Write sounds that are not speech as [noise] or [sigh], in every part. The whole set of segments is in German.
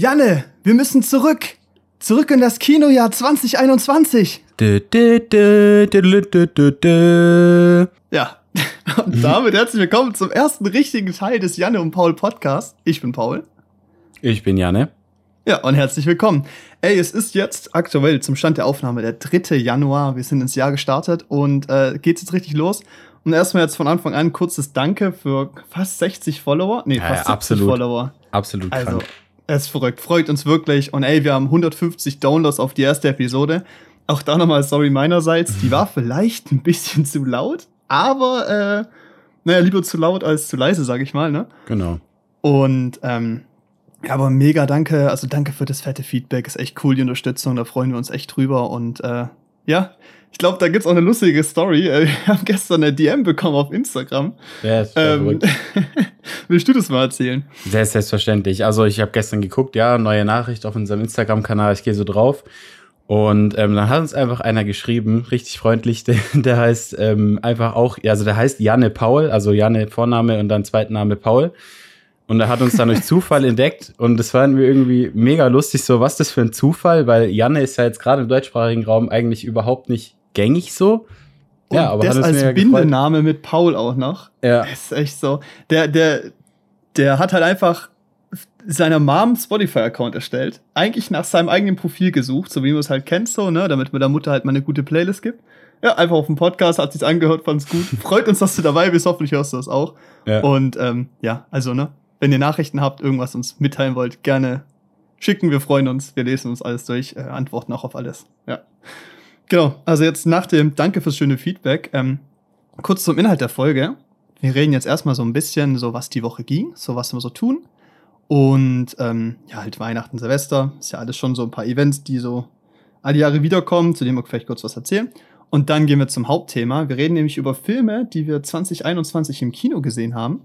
Janne, wir müssen zurück. Zurück in das Kinojahr 2021. Dö, dö, dö, dö, dö, dö, dö. Ja. [laughs] Und damit herzlich willkommen zum ersten richtigen Teil des Janne und Paul Podcasts. Ich bin Paul. Ich bin Janne. Ja, und herzlich willkommen. Ey, es ist jetzt aktuell zum Stand der Aufnahme der 3. Januar. Wir sind ins Jahr gestartet und äh, geht's jetzt richtig los. Und erstmal jetzt von Anfang an kurzes Danke für fast 60 Follower. Nee, Ja, fast ja, 70 absolut. Follower. Absolut Also, krank. Es ist verrückt. Freut uns wirklich. Und ey, wir haben 150 Downloads auf die erste Episode. Auch da nochmal sorry meinerseits. Die war vielleicht ein bisschen [laughs] zu laut, aber äh, naja, lieber zu laut als zu leise, sag ich mal, ne? Genau. Und ähm, ja, aber mega danke. Also danke für das fette Feedback. Ist echt cool, die Unterstützung. Da freuen wir uns echt drüber. Und äh, ja, ich glaube, da gibt's auch eine lustige Story. Äh, Wir haben gestern eine DM bekommen auf Instagram. Ja, ist ähm, [laughs] willst du das mal erzählen? Sehr selbstverständlich. Also ich habe gestern geguckt, ja, neue Nachricht auf unserem Instagram-Kanal, ich gehe so drauf. Und ähm, dann hat uns einfach einer geschrieben, richtig freundlich, [laughs] der, der heißt ähm, einfach auch, also der heißt Janne Paul, also Janne Vorname und dann Zweitname Paul. Und er hat uns dann durch Zufall entdeckt und das fanden wir irgendwie mega lustig, so was das für ein Zufall, weil Janne ist ja jetzt gerade im deutschsprachigen Raum eigentlich überhaupt nicht gängig so. Ja, Und aber das hat als mega gefreut. Bindename mit Paul auch noch. Ja. Das ist echt so. Der, der, der hat halt einfach seiner Mom Spotify-Account erstellt. Eigentlich nach seinem eigenen Profil gesucht, so wie man es halt kennt, so, ne, damit man der Mutter halt mal eine gute Playlist gibt. Ja, einfach auf dem Podcast, hat sich's angehört, fand's gut. Freut uns, dass du dabei bist, hoffentlich hörst du das auch. Ja. Und ähm, ja, also, ne, wenn ihr Nachrichten habt, irgendwas uns mitteilen wollt, gerne schicken. Wir freuen uns, wir lesen uns alles durch, äh, antworten auch auf alles. Ja. Genau, also jetzt nach dem Danke fürs schöne Feedback, ähm, kurz zum Inhalt der Folge. Wir reden jetzt erstmal so ein bisschen, so was die Woche ging, so was wir so tun. Und ähm, ja, halt Weihnachten, Silvester, ist ja alles schon so ein paar Events, die so alle Jahre wiederkommen, zu denen wir vielleicht kurz was erzählen. Und dann gehen wir zum Hauptthema. Wir reden nämlich über Filme, die wir 2021 im Kino gesehen haben.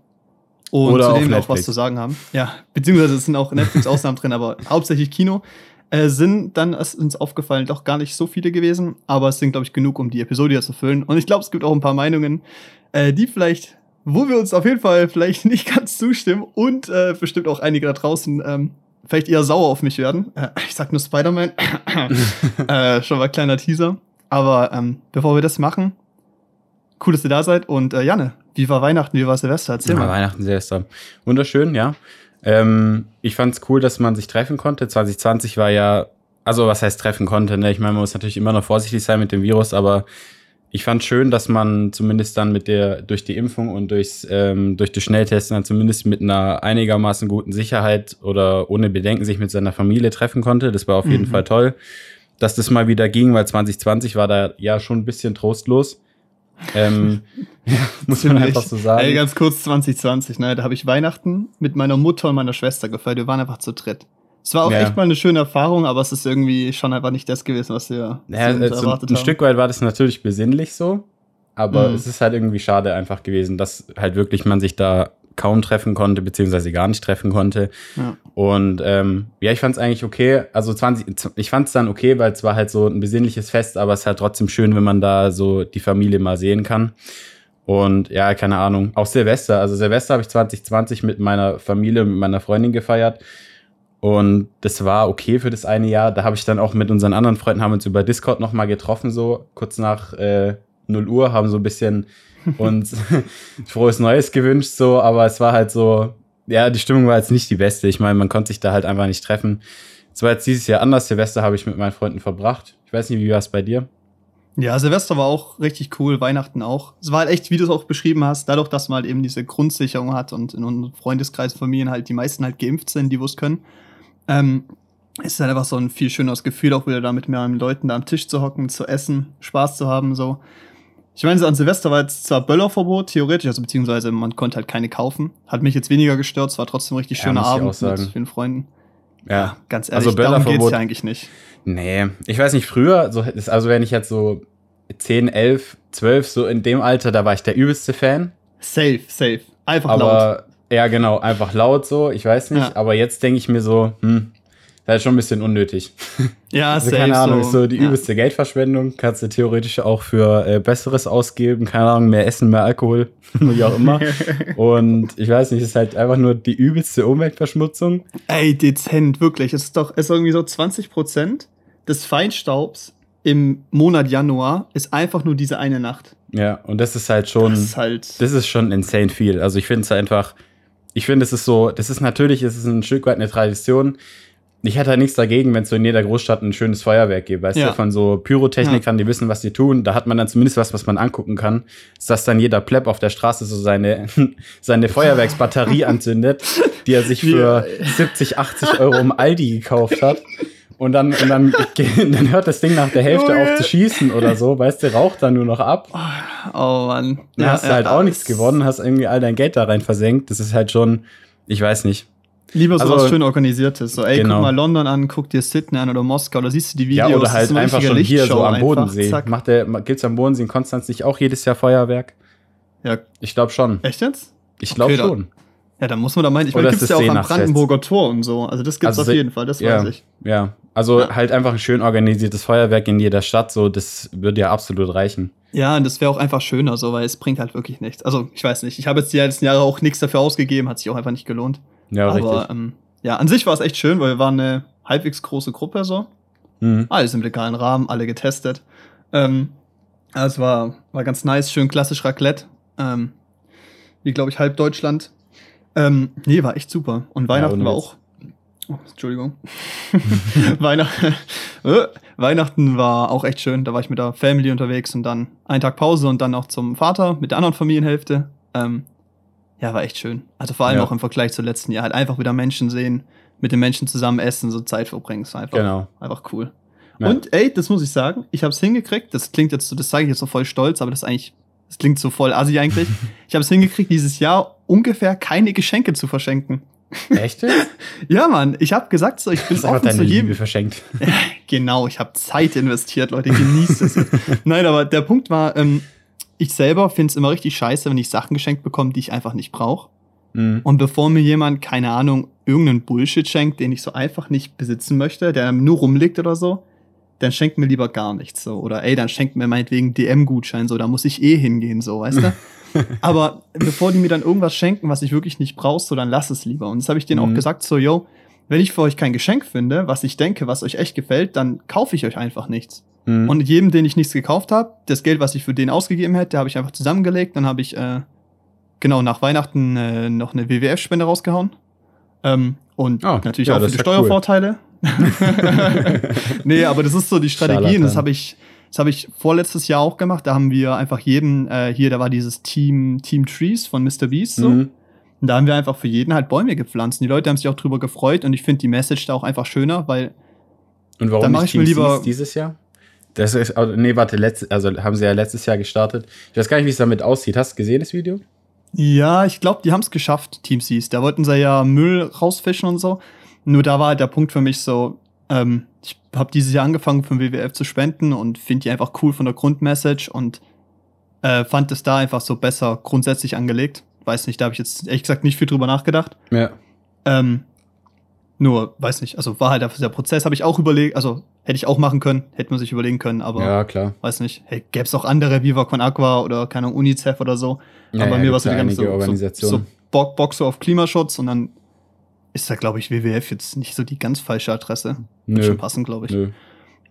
Und Oder zu denen wir auch was zu sagen haben. Ja, beziehungsweise es sind auch Netflix-Ausnahmen drin, aber [laughs] hauptsächlich Kino. Äh, sind dann ist uns aufgefallen, doch gar nicht so viele gewesen, aber es sind, glaube ich, genug, um die Episode hier zu füllen. Und ich glaube, es gibt auch ein paar Meinungen, äh, die vielleicht, wo wir uns auf jeden Fall vielleicht [laughs] nicht ganz zustimmen und äh, bestimmt auch einige da draußen ähm, vielleicht eher sauer auf mich werden. Äh, ich sag nur Spider-Man. [laughs] äh, schon mal kleiner Teaser. Aber ähm, bevor wir das machen, cool, dass ihr da seid. Und äh, Janne, wie war Weihnachten, wie war Silvester? Erzähl Ja, mal. Weihnachten, Silvester. Wunderschön, ja. Ähm, ich fand es cool, dass man sich treffen konnte. 2020 war ja, also was heißt treffen konnte, ne? Ich meine, man muss natürlich immer noch vorsichtig sein mit dem Virus, aber ich fand schön, dass man zumindest dann mit der, durch die Impfung und durchs, ähm, durch das Schnelltesten dann zumindest mit einer einigermaßen guten Sicherheit oder ohne Bedenken sich mit seiner Familie treffen konnte. Das war auf jeden Mhm. Fall toll, dass das mal wieder ging, weil 2020 war da ja schon ein bisschen trostlos. Ähm, [laughs] ja, muss man einfach so sagen. Ey, ganz kurz 2020, ne? Da habe ich Weihnachten mit meiner Mutter und meiner Schwester gefeiert. Wir waren einfach zu dritt. Es war auch Ja. echt mal eine schöne Erfahrung, aber es ist irgendwie schon einfach nicht das gewesen, was wir Ja, so äh, so erwartet ein haben. Stück weit war das natürlich besinnlich so, aber Mhm. es ist halt irgendwie schade einfach gewesen, dass halt wirklich man sich da kaum treffen konnte, beziehungsweise gar nicht treffen konnte. Ja. Und ähm, ja, ich fand es eigentlich okay. Also 20, ich fand es dann okay, weil es war halt so ein besinnliches Fest, aber es ist halt trotzdem schön, wenn man da so die Familie mal sehen kann. Und ja, keine Ahnung. Auch Silvester. Also Silvester habe ich 2020 mit meiner Familie, mit meiner Freundin gefeiert. Und das war okay für das eine Jahr. Da habe ich dann auch mit unseren anderen Freunden, haben uns über Discord nochmal getroffen, so kurz nach äh, 0 Uhr, haben so ein bisschen uns [laughs] frohes Neues gewünscht, so, aber es war halt so, ja, die Stimmung war jetzt nicht die beste. Ich meine, man konnte sich da halt einfach nicht treffen. Es war jetzt dieses Jahr anders. Silvester habe ich mit meinen Freunden verbracht. Ich weiß nicht, wie war es bei dir? Ja, Silvester war auch richtig cool, Weihnachten auch. Es war halt echt, wie du es auch beschrieben hast, dadurch, dass man halt eben diese Grundsicherung hat und in unserem Freundeskreis, Familien halt die meisten halt geimpft sind, die es können. Ähm, es ist halt einfach so ein viel schöneres Gefühl, auch wieder da mit mehreren Leuten da am Tisch zu hocken, zu essen, Spaß zu haben, so. Ich meine, an Silvester war jetzt zwar Böllerverbot, theoretisch, also beziehungsweise man konnte halt keine kaufen. Hat mich jetzt weniger gestört, es war trotzdem ein richtig Ja, schöner ich auch Abend mit vielen Freunden. Ja. Ganz ehrlich, Also darum geht's Böllerverbot- ja eigentlich nicht. Nee, ich weiß nicht, früher, so, also wenn ich jetzt so 10, 11, 12, so in dem Alter, da war ich der übelste Fan. Safe, safe. Einfach laut. Aber ja, genau, einfach laut so, ich weiß nicht. Ja. Aber jetzt denke ich mir so, hm, Das ist schon ein bisschen unnötig. Ja, [laughs] Also safe keine Ahnung, ist so die ja. übelste Geldverschwendung. Kannst du theoretisch auch für äh, Besseres ausgeben. Keine Ahnung, mehr Essen, mehr Alkohol, [laughs] wie auch immer. [laughs] Und ich weiß nicht, es ist halt einfach nur die übelste Umweltverschmutzung. Ey, dezent, wirklich. Es ist doch, es ist irgendwie so 20% des Feinstaubs im Monat Januar ist einfach nur diese eine Nacht. Ja, und das ist halt schon, Das ist halt. das ist schon insane viel. Also ich finde es einfach, ich finde es ist so, das ist natürlich, es ist ein Stück weit eine Tradition. Ich hätte halt nichts dagegen, wenn es so in jeder Großstadt ein schönes Feuerwerk gibt, weißt Ja. du, von so Pyrotechnikern, die wissen, was die tun. Da hat man dann zumindest was, was man angucken kann. Ist, dass dann jeder Pleb auf der Straße so seine, [laughs] seine Feuerwerksbatterie [laughs] anzündet, die er sich für 70, 80 Euro im Aldi gekauft hat. Und dann, und dann, [laughs] dann hört das Ding nach der Hälfte Junge. auf zu schießen oder so, weißt du, raucht dann nur noch ab. Oh Mann. Dann hast du halt auch nichts gewonnen, hast irgendwie all dein Geld da rein versenkt. Das ist halt schon, ich weiß nicht. Lieber so Also- was schön organisiertes. So, ey, Genau. guck mal London an, guck dir Sydney an oder Moskau, da siehst du die Ja, Videos. oder das halt eine einfach schon hier Lichtshow so am einfach. Bodensee. Zack. Macht der, gibt's am Bodensee in Konstanz nicht auch jedes Jahr Feuerwerk? Ja, Ich glaube schon. echt jetzt? Ich glaube Okay, da- schon. Ja, da muss man da meinen. Ich Oder meine, gibt's ja auch am Seenachfest? Brandenburger Tor und so. Also das gibt's Also auf jeden Fall, das ja, weiß ich. Ja. Also Ja. halt einfach ein schön organisiertes Feuerwerk in jeder Stadt, so, das würde ja absolut reichen. Ja, und das wäre auch einfach schöner, so, weil es bringt halt wirklich nichts. Also, ich weiß nicht. Ich habe jetzt die letzten Jahre auch nichts dafür ausgegeben, hat sich auch einfach nicht gelohnt. Ja, Aber richtig. ähm, ja, an sich war es echt schön, weil wir waren eine halbwegs große Gruppe so. Mhm. Alles im legalen Rahmen, alle getestet. Ähm, ja, es war, war ganz nice, schön klassisch Raclette. Ähm, wie, glaube ich, halb Deutschland. Ähm, nee, war echt super. Und Weihnachten ohne war auch. Oh, Entschuldigung. [laughs] Weihnacht, [laughs] äh, Weihnachten war auch echt schön. Da war ich mit der Family unterwegs und dann einen Tag Pause und dann auch zum Vater mit der anderen Familienhälfte. Ähm, ja, war echt schön. Also vor allem Ja. auch im Vergleich zu letzten Jahr. Halt einfach wieder Menschen sehen, mit den Menschen zusammen essen, so Zeit verbringen. Ist einfach, Genau. einfach cool. Ja. Und ey, das muss ich sagen, ich habe es hingekriegt. Das klingt jetzt so, das sage ich jetzt so voll stolz, aber das ist eigentlich, das klingt so voll assi eigentlich. [laughs] ich habe es hingekriegt, dieses Jahr ungefähr keine Geschenke zu verschenken. Echt? [laughs] Ja, Mann, ich habe gesagt, so, ich bin offen deine zu jedem. Liebe verschenkt. [laughs] Genau, ich habe Zeit investiert, Leute, genießt es. Nein, aber der Punkt war, ähm, ich selber finde es immer richtig scheiße, wenn ich Sachen geschenkt bekomme, die ich einfach nicht brauche. Mhm. Und bevor mir jemand, keine Ahnung, irgendeinen Bullshit schenkt, den ich so einfach nicht besitzen möchte, der nur rumliegt oder so, dann schenkt mir lieber gar nichts so. Oder ey, dann schenkt mir meinetwegen DM-Gutschein so, da muss ich eh hingehen, so, weißt du? [laughs] Aber bevor die mir dann irgendwas schenken, was ich wirklich nicht brauche, so, dann lass es lieber. Und das habe ich denen Mhm. auch gesagt, so, yo, wenn ich für euch kein Geschenk finde, was ich denke, was euch echt gefällt, dann kaufe ich euch einfach nichts. Mhm. Und jedem, den ich nichts gekauft habe, das Geld, was ich für den ausgegeben hätte, habe ich einfach zusammengelegt. Dann habe ich, äh, genau, nach Weihnachten äh, noch eine WWF-Spende rausgehauen. Ähm, und Oh, natürlich ja, auch viele ist ja cool. Steuervorteile. [laughs] [laughs] nee, aber das ist so die Strategie. Und das habe ich, das habe ich vorletztes Jahr auch gemacht. Da haben wir einfach jeden, äh, hier, da war dieses Team, Team Trees von Mr. Beast so. Mhm. Und da haben wir einfach für jeden halt Bäume gepflanzt. Und die Leute haben sich auch drüber gefreut und ich finde die Message da auch einfach schöner, weil Und warum Dann mach nicht ich mir lieber- dieses Jahr? Das ist, also, nee, warte, letzt, also haben sie ja letztes Jahr gestartet. Ich weiß gar nicht, wie es damit aussieht. Hast du gesehen, das Video? Ja, ich glaube, die haben es geschafft, Team Seas. Da wollten sie ja Müll rausfischen und so. Nur da war halt der Punkt für mich so, ähm, ich habe dieses Jahr angefangen für den WWF zu spenden und finde die einfach cool von der Grundmessage und äh, fand es da einfach so besser grundsätzlich angelegt. Weiß nicht, da habe ich jetzt ehrlich gesagt nicht viel drüber nachgedacht. Ja. Ähm, nur, weiß nicht, also war halt einfach der Prozess, habe ich auch überlegt, also hätte ich auch machen können, hätte man sich überlegen können, aber Ja, klar. weiß nicht, hey, gäbe es auch andere, Viva Con Aqua oder keine Ahnung, UNICEF oder so. Ja, aber ja, bei mir war so die ganze so, so, so Bock, Bock so auf Klimaschutz und dann ist da, glaube ich, WWF jetzt nicht so die ganz falsche Adresse. Wird Nö. schon passen, glaube ich. Nö.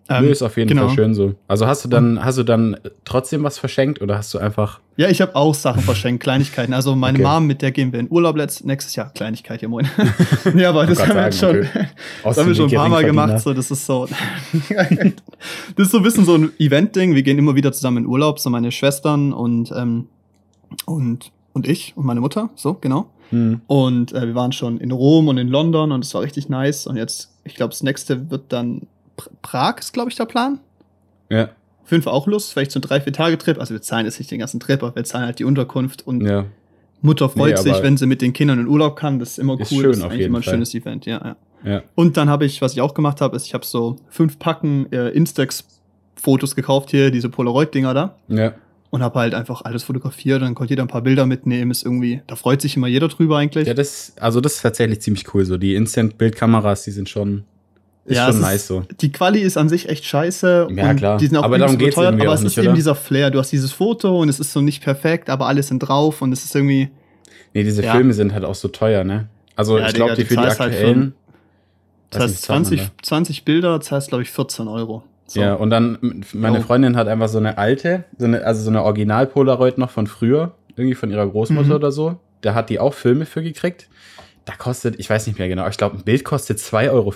Ähm, Nö, ist auf jeden genau. Fall schön so. Also hast du dann, hast du dann trotzdem was verschenkt oder hast du einfach. Ja, ich habe auch Sachen verschenkt, Kleinigkeiten. Also meine Okay. Mom, mit der gehen wir in Urlaub letzt, nächstes Jahr. Kleinigkeit, ja moin. [laughs] ja, aber das Gott haben wir jetzt schon, sagen, [laughs] das haben wir schon ein paar Mal gemacht. So, das ist so, [laughs] das ist so ein bisschen so ein Event-Ding. Wir gehen immer wieder zusammen in Urlaub, so meine Schwestern und ähm, und und ich und meine Mutter, so genau. Hm. Und äh, wir waren schon in Rom und in London und es war richtig nice. Und jetzt, ich glaube, das nächste wird dann Prag, ist glaube ich der Plan. Ja, Fall auch Lust, vielleicht so ein drei, vier Tage Trip. Also wir zahlen jetzt nicht den ganzen Trip, aber wir zahlen halt die Unterkunft und ja. Mutter freut Nee, sich, wenn sie mit den Kindern in Urlaub kann. Das ist immer Ist cool. schön das ist auf eigentlich jeden immer ein Fall. schönes Event, ja, ja. Ja. Und dann habe ich, was ich auch gemacht habe, ist, ich habe so fünf Packen äh, Instax-Fotos gekauft hier, diese Polaroid-Dinger da. Ja. Und habe halt einfach alles fotografiert. Dann konnte jeder ein paar Bilder mitnehmen. Ist irgendwie, da freut sich immer jeder drüber eigentlich. Ja, das, also das ist tatsächlich ziemlich cool. So die Instant-Bildkameras, die sind schon, ist Ja, schon nice so. Die Quali ist an sich echt scheiße. Ja, klar. Die sind auch Aber darum geht's irgendwie aber es nicht, ist eben oder? dieser Flair. Du hast dieses Foto und es ist so nicht perfekt, aber alle sind drauf und es ist irgendwie. Nee, diese Ja. Filme sind halt auch so teuer, ne? Also Ja, ich glaube, die für die halt aktuellen. Das weiß heißt, nicht, zahlt man 20, 20 Bilder zahlst, glaube ich, 14 Euro. So. Ja, und dann, meine. Freundin hat einfach so eine alte, so eine, also so eine Original-Polaroid noch von früher, irgendwie von ihrer Großmutter Mhm. oder so. Da hat die auch Filme für gekriegt. Da kostet, ich weiß nicht mehr genau, ich glaube, ein Bild kostet 2,50 Euro.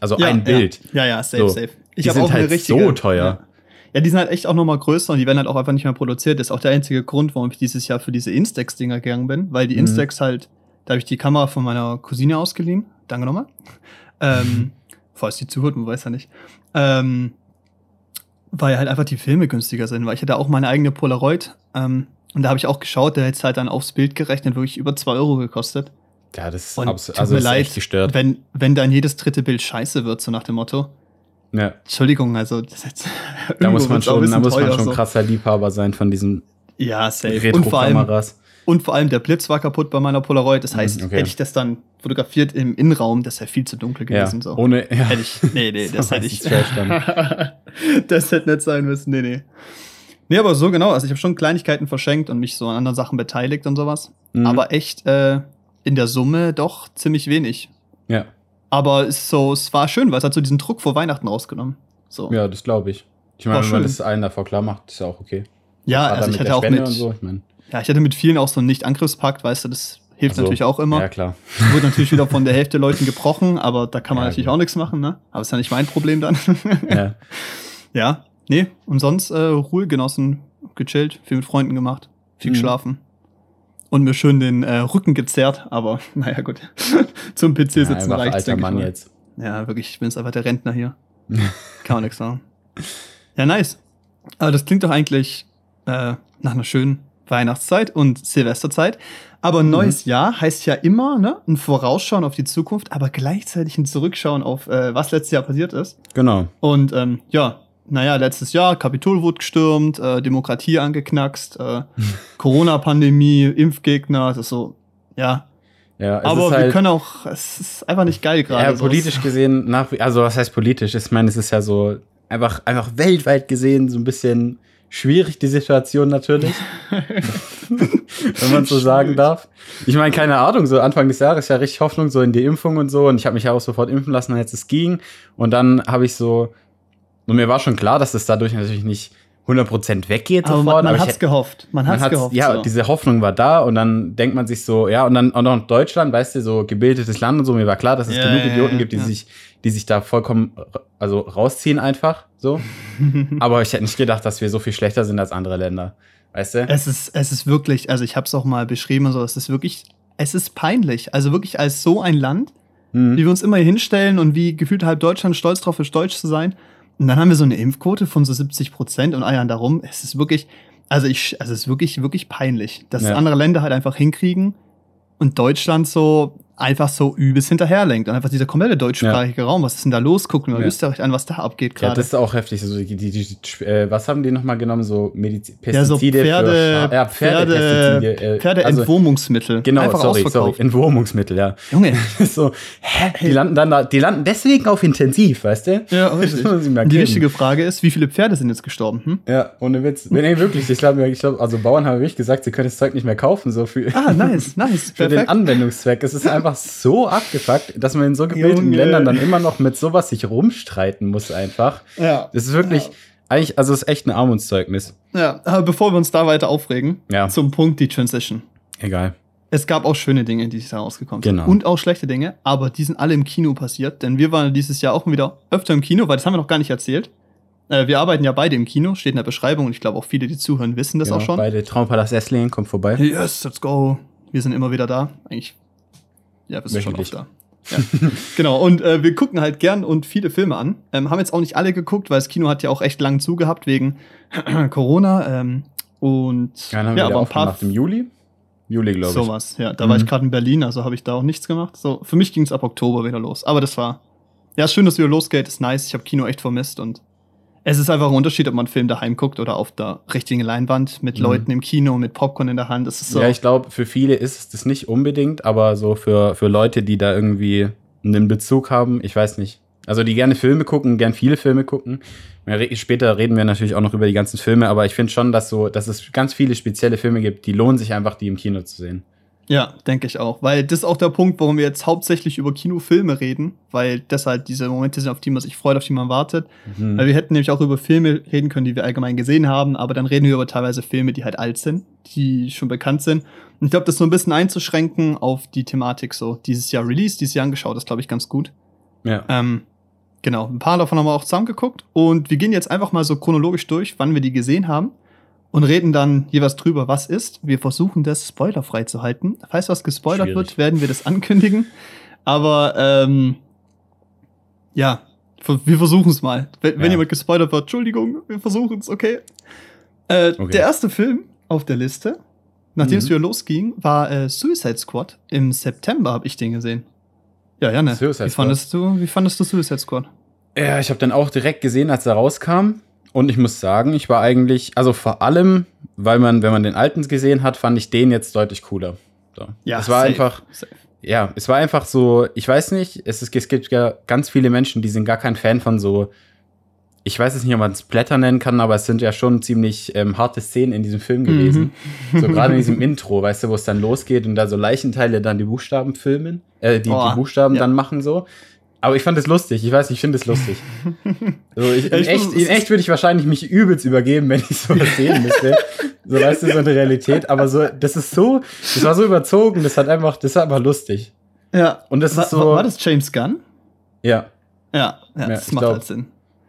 Also Ja, ein Bild. Ja, ja, safe, So. safe. Ich Die habe sind auch halt richtige. so teuer. Ja. ja, die sind halt echt auch nochmal größer und die werden halt auch einfach nicht mehr produziert. Das ist auch der einzige Grund, warum ich dieses Jahr für diese Instax-Dinger gegangen bin, weil die Mhm. Instax halt, da habe ich die Kamera von meiner Cousine ausgeliehen. Danke nochmal. Ähm, [laughs] falls die zuhört, man weiß ja nicht. Ähm, weil halt einfach die Filme günstiger sind, weil ich hatte auch meine eigene Polaroid. Ähm, und da habe ich auch geschaut, der hätte halt dann aufs Bild gerechnet, wirklich über 2 Euro gekostet. Ja, das ist, Und abs- tut also mir das ist leid, echt gestört. Wenn, wenn dann jedes dritte Bild scheiße wird, so nach dem Motto. Ja, Entschuldigung, also das jetzt [laughs] da muss man schon, da muss man schon so. krasser Liebhaber sein von diesen Ja, safe. Und vor, allem, und vor allem der Blitz war kaputt bei meiner Polaroid. Das Mhm, heißt, okay. hätte ich das dann fotografiert im Innenraum, das wäre viel zu dunkel Ja, gewesen. So. ohne, ja. Hätte ich, nee, nee, [laughs] das So hätte ich. [laughs] Das hätte nicht sein müssen, nee, nee. Nee, aber so genau. Also ich habe schon Kleinigkeiten verschenkt und mich so an anderen Sachen beteiligt und sowas. Mhm. Aber echt äh, in der Summe doch ziemlich wenig. ja. Aber es, ist so, es war schön, weil es hat so diesen Druck vor Weihnachten rausgenommen. So. ja, das glaube ich. Ich meine, wenn man das allen davor klar macht, ist ja auch okay. Ja, also ich hatte auch Spende mit, so, ich meine. ja, ich hatte mit vielen auch so einen Nicht-Angriffspakt, weißt du, das hilft so. natürlich auch immer. Ja, klar. [laughs] Wurde natürlich wieder von der Hälfte Leuten gebrochen, aber da kann man Ja, natürlich gut. auch nichts machen, ne? Aber ist ja nicht mein Problem dann. Ja. [laughs] ja, nee, und sonst äh, Ruhe genossen, gechillt, viel mit Freunden gemacht, viel Mhm. geschlafen. Und mir schön den äh, Rücken gezerrt, aber [laughs] naja, gut. [laughs] Zum PC ja, sitzen einfach reicht's, alter Mann mal. jetzt. Ja, wirklich, ich bin jetzt einfach der Rentner hier. [laughs] Kann man nichts sagen. Ja, nice. Aber das klingt doch eigentlich äh, nach einer schönen Weihnachtszeit und Silvesterzeit. Aber ein Mhm. neues Jahr heißt ja immer ne, ein Vorausschauen auf die Zukunft, aber gleichzeitig ein Zurückschauen auf, äh, was letztes Jahr passiert ist. Genau. Und ähm, ja, naja, letztes Jahr Kapitol wurde gestürmt, äh, Demokratie angeknackst, äh, [laughs] Corona-Pandemie, Impfgegner, das ist so, ja. Ja, aber wir halt, können auch, es ist einfach nicht geil gerade. ja, politisch gesehen, nach, also was heißt politisch? Ich meine, es ist ja so einfach, einfach weltweit gesehen so ein bisschen schwierig, die Situation natürlich. [laughs] wenn man so sagen darf. Ich meine, keine Ahnung, so Anfang des Jahres ja richtig Hoffnung so in die Impfung und so und ich habe mich ja auch sofort impfen lassen, als es ging und dann habe ich so und mir war schon klar, dass es dadurch natürlich nicht 100% weggeht Aber sofort, man, man aber ich hat's gehofft. Man hat's man hat's, gehofft. ja, so. diese Hoffnung war da und dann denkt man sich so, ja, und dann auch noch Deutschland, weißt du, so gebildetes Land und so, mir war klar, dass es Ja, genug ja, Idioten ja, gibt, die ja. sich, die sich da vollkommen, also rausziehen einfach, so. [laughs] Aber ich hätte nicht gedacht, dass wir so viel schlechter sind als andere Länder, weißt du? es, ist, es ist wirklich, also ich habe es auch mal beschrieben, so, es ist wirklich, es ist peinlich. Also wirklich als so ein Land, Mhm. wie wir uns immer hier hinstellen und wie gefühlt halb Deutschland stolz drauf ist, deutsch zu sein. Und dann haben wir so eine Impfquote von so 70 Prozent und eiern darum. Es ist wirklich, also ich, also es ist wirklich, wirklich peinlich, dass Ja. andere Länder halt einfach hinkriegen und Deutschland so einfach so übelst hinterherlenkt. Und einfach dieser komplette deutschsprachige Raum, was ist denn da los? Gucken wir Ja. Österreich an, was da abgeht Ja, gerade. das ist auch heftig. So, die, die, die, äh, was haben die nochmal genommen? So Mediz Ja, so Pestizide Pferde, für ja, Pferde, Pferdepestizide. Äh, Pferdeentwurmungsmittel. genau, einfach sorry, sorry. ausverkauft. Entwurmungsmittel, ja. Junge. [laughs] so, hä? Die landen dann da, die landen deswegen auf intensiv, weißt du? Ja, [laughs] richtig. Die geben. richtige Frage ist, wie viele Pferde sind jetzt gestorben? Hm? Ja, ohne Witz. Nee, wirklich. Ich glaube, ich glaub, also Bauern haben wirklich gesagt, sie können das Zeug nicht mehr kaufen, so für, Ah, nice, nice. [laughs] für den Perfekt. Anwendungszweck. Es ist einfach so abgefuckt, dass man in so gebildeten Junge. Ländern dann immer noch mit sowas sich rumstreiten muss, einfach. Ja. Das ist wirklich, eigentlich, also es ist echt ein Armutszeugnis. ja, bevor wir uns da weiter aufregen, Ja. zum Punkt die Transition. Egal. Es gab auch schöne Dinge, die da rausgekommen sind. Genau. Und auch schlechte Dinge, aber die sind alle im Kino passiert, denn wir waren dieses Jahr auch wieder öfter im Kino, weil das haben wir noch gar nicht erzählt. Äh, wir arbeiten ja beide im Kino, steht in der Beschreibung und ich glaube auch viele, die zuhören, wissen das genau, auch schon. Beide Traumpalast Esslingen kommt vorbei. Yes, let's go. Wir sind immer wieder da. Eigentlich, ja, wir sind schon oft da. Ja. [laughs] genau, und äh, wir gucken halt gern und viele Filme an. Ähm, haben jetzt auch nicht alle geguckt, weil das Kino hat ja auch echt lang zugehabt wegen [clears throat] Corona. Ähm, und Ja, ja, aber ein paar im Juli. Juli, glaube ich. sowas. Ja, da war Mhm. ich gerade in Berlin, also habe ich da auch nichts gemacht. So, für mich ging es ab Oktober wieder los. Aber das war ja schön, dass wieder losgeht. Ist nice. Ich habe Kino echt vermisst und es ist einfach ein Unterschied, ob man einen Film daheim guckt oder auf der richtigen Leinwand mit Mhm. Leuten im Kino mit Popcorn in der Hand. Das ist so. Ja, ich glaube, für viele ist es das nicht unbedingt, aber so für, für Leute, die da irgendwie einen Bezug haben, ich weiß nicht. Also die gerne Filme gucken, gern viele Filme gucken. Später reden wir natürlich auch noch über die ganzen Filme, aber ich finde schon, dass so, dass es ganz viele spezielle Filme gibt, die lohnen sich einfach, die im Kino zu sehen. Ja, denke ich auch. Weil das ist auch der Punkt, warum wir jetzt hauptsächlich über Kinofilme reden, weil das halt diese Momente sind, auf die man sich freut, auf die man wartet. Mhm. Weil wir hätten nämlich auch über Filme reden können, die wir allgemein gesehen haben, aber dann reden wir über teilweise Filme, die halt alt sind, die schon bekannt sind. Und ich glaube, das so ein bisschen einzuschränken auf die Thematik so dieses Jahr Release, dieses Jahr angeschaut, ist, glaube ich, ganz gut. Ja. Ähm, genau, ein paar davon haben wir auch zusammengeguckt und wir gehen jetzt einfach mal so chronologisch durch, wann wir die gesehen haben und reden dann jeweils drüber, was ist. Wir versuchen das spoilerfrei zu halten. Falls was gespoilert Schwierig. wird, werden wir das ankündigen. Aber ähm, ja, wir versuchen es mal. Wenn, ja. wenn, jemand gespoilert wird, Entschuldigung, wir versuchen es, okay. Äh, okay. Der erste Film auf der Liste, nachdem es mhm. wieder losging, war äh, Suicide Squad. Im September habe ich den gesehen. Ja, Janne, Suicide wie fandest, du, wie fandest du Suicide Squad? Ja, ich habe den auch direkt gesehen, als er rauskam. Und ich muss sagen, ich war eigentlich, also vor allem, weil man, wenn man den alten gesehen hat, fand ich den jetzt deutlich cooler. So. Ja, es war safe, einfach, safe. ja, es war einfach so, ich weiß nicht, es, ist, es gibt ja ganz viele Menschen, die sind gar kein Fan von so, ich weiß jetzt nicht, ob man es Blätter nennen kann, aber es sind ja schon ziemlich ähm, harte Szenen in diesem Film gewesen. Mhm. So gerade in diesem [laughs] Intro, weißt du, wo es dann losgeht und da so Leichenteile dann die Buchstaben filmen, äh, die, oh, die Buchstaben ja. dann machen so. Aber ich fand es lustig. Ich weiß, ich finde es lustig. [laughs] So, ich, in, echt, in echt würde ich wahrscheinlich mich übelst übergeben, wenn ich sowas sehen müsste. so, weißt du, so eine Realität. Aber so, das ist so, das war so überzogen, das hat einfach, das war einfach lustig. Ja. Und das war, ist so. War das James Gunn? Ja. Ja, ja, das macht glaub, halt Sinn.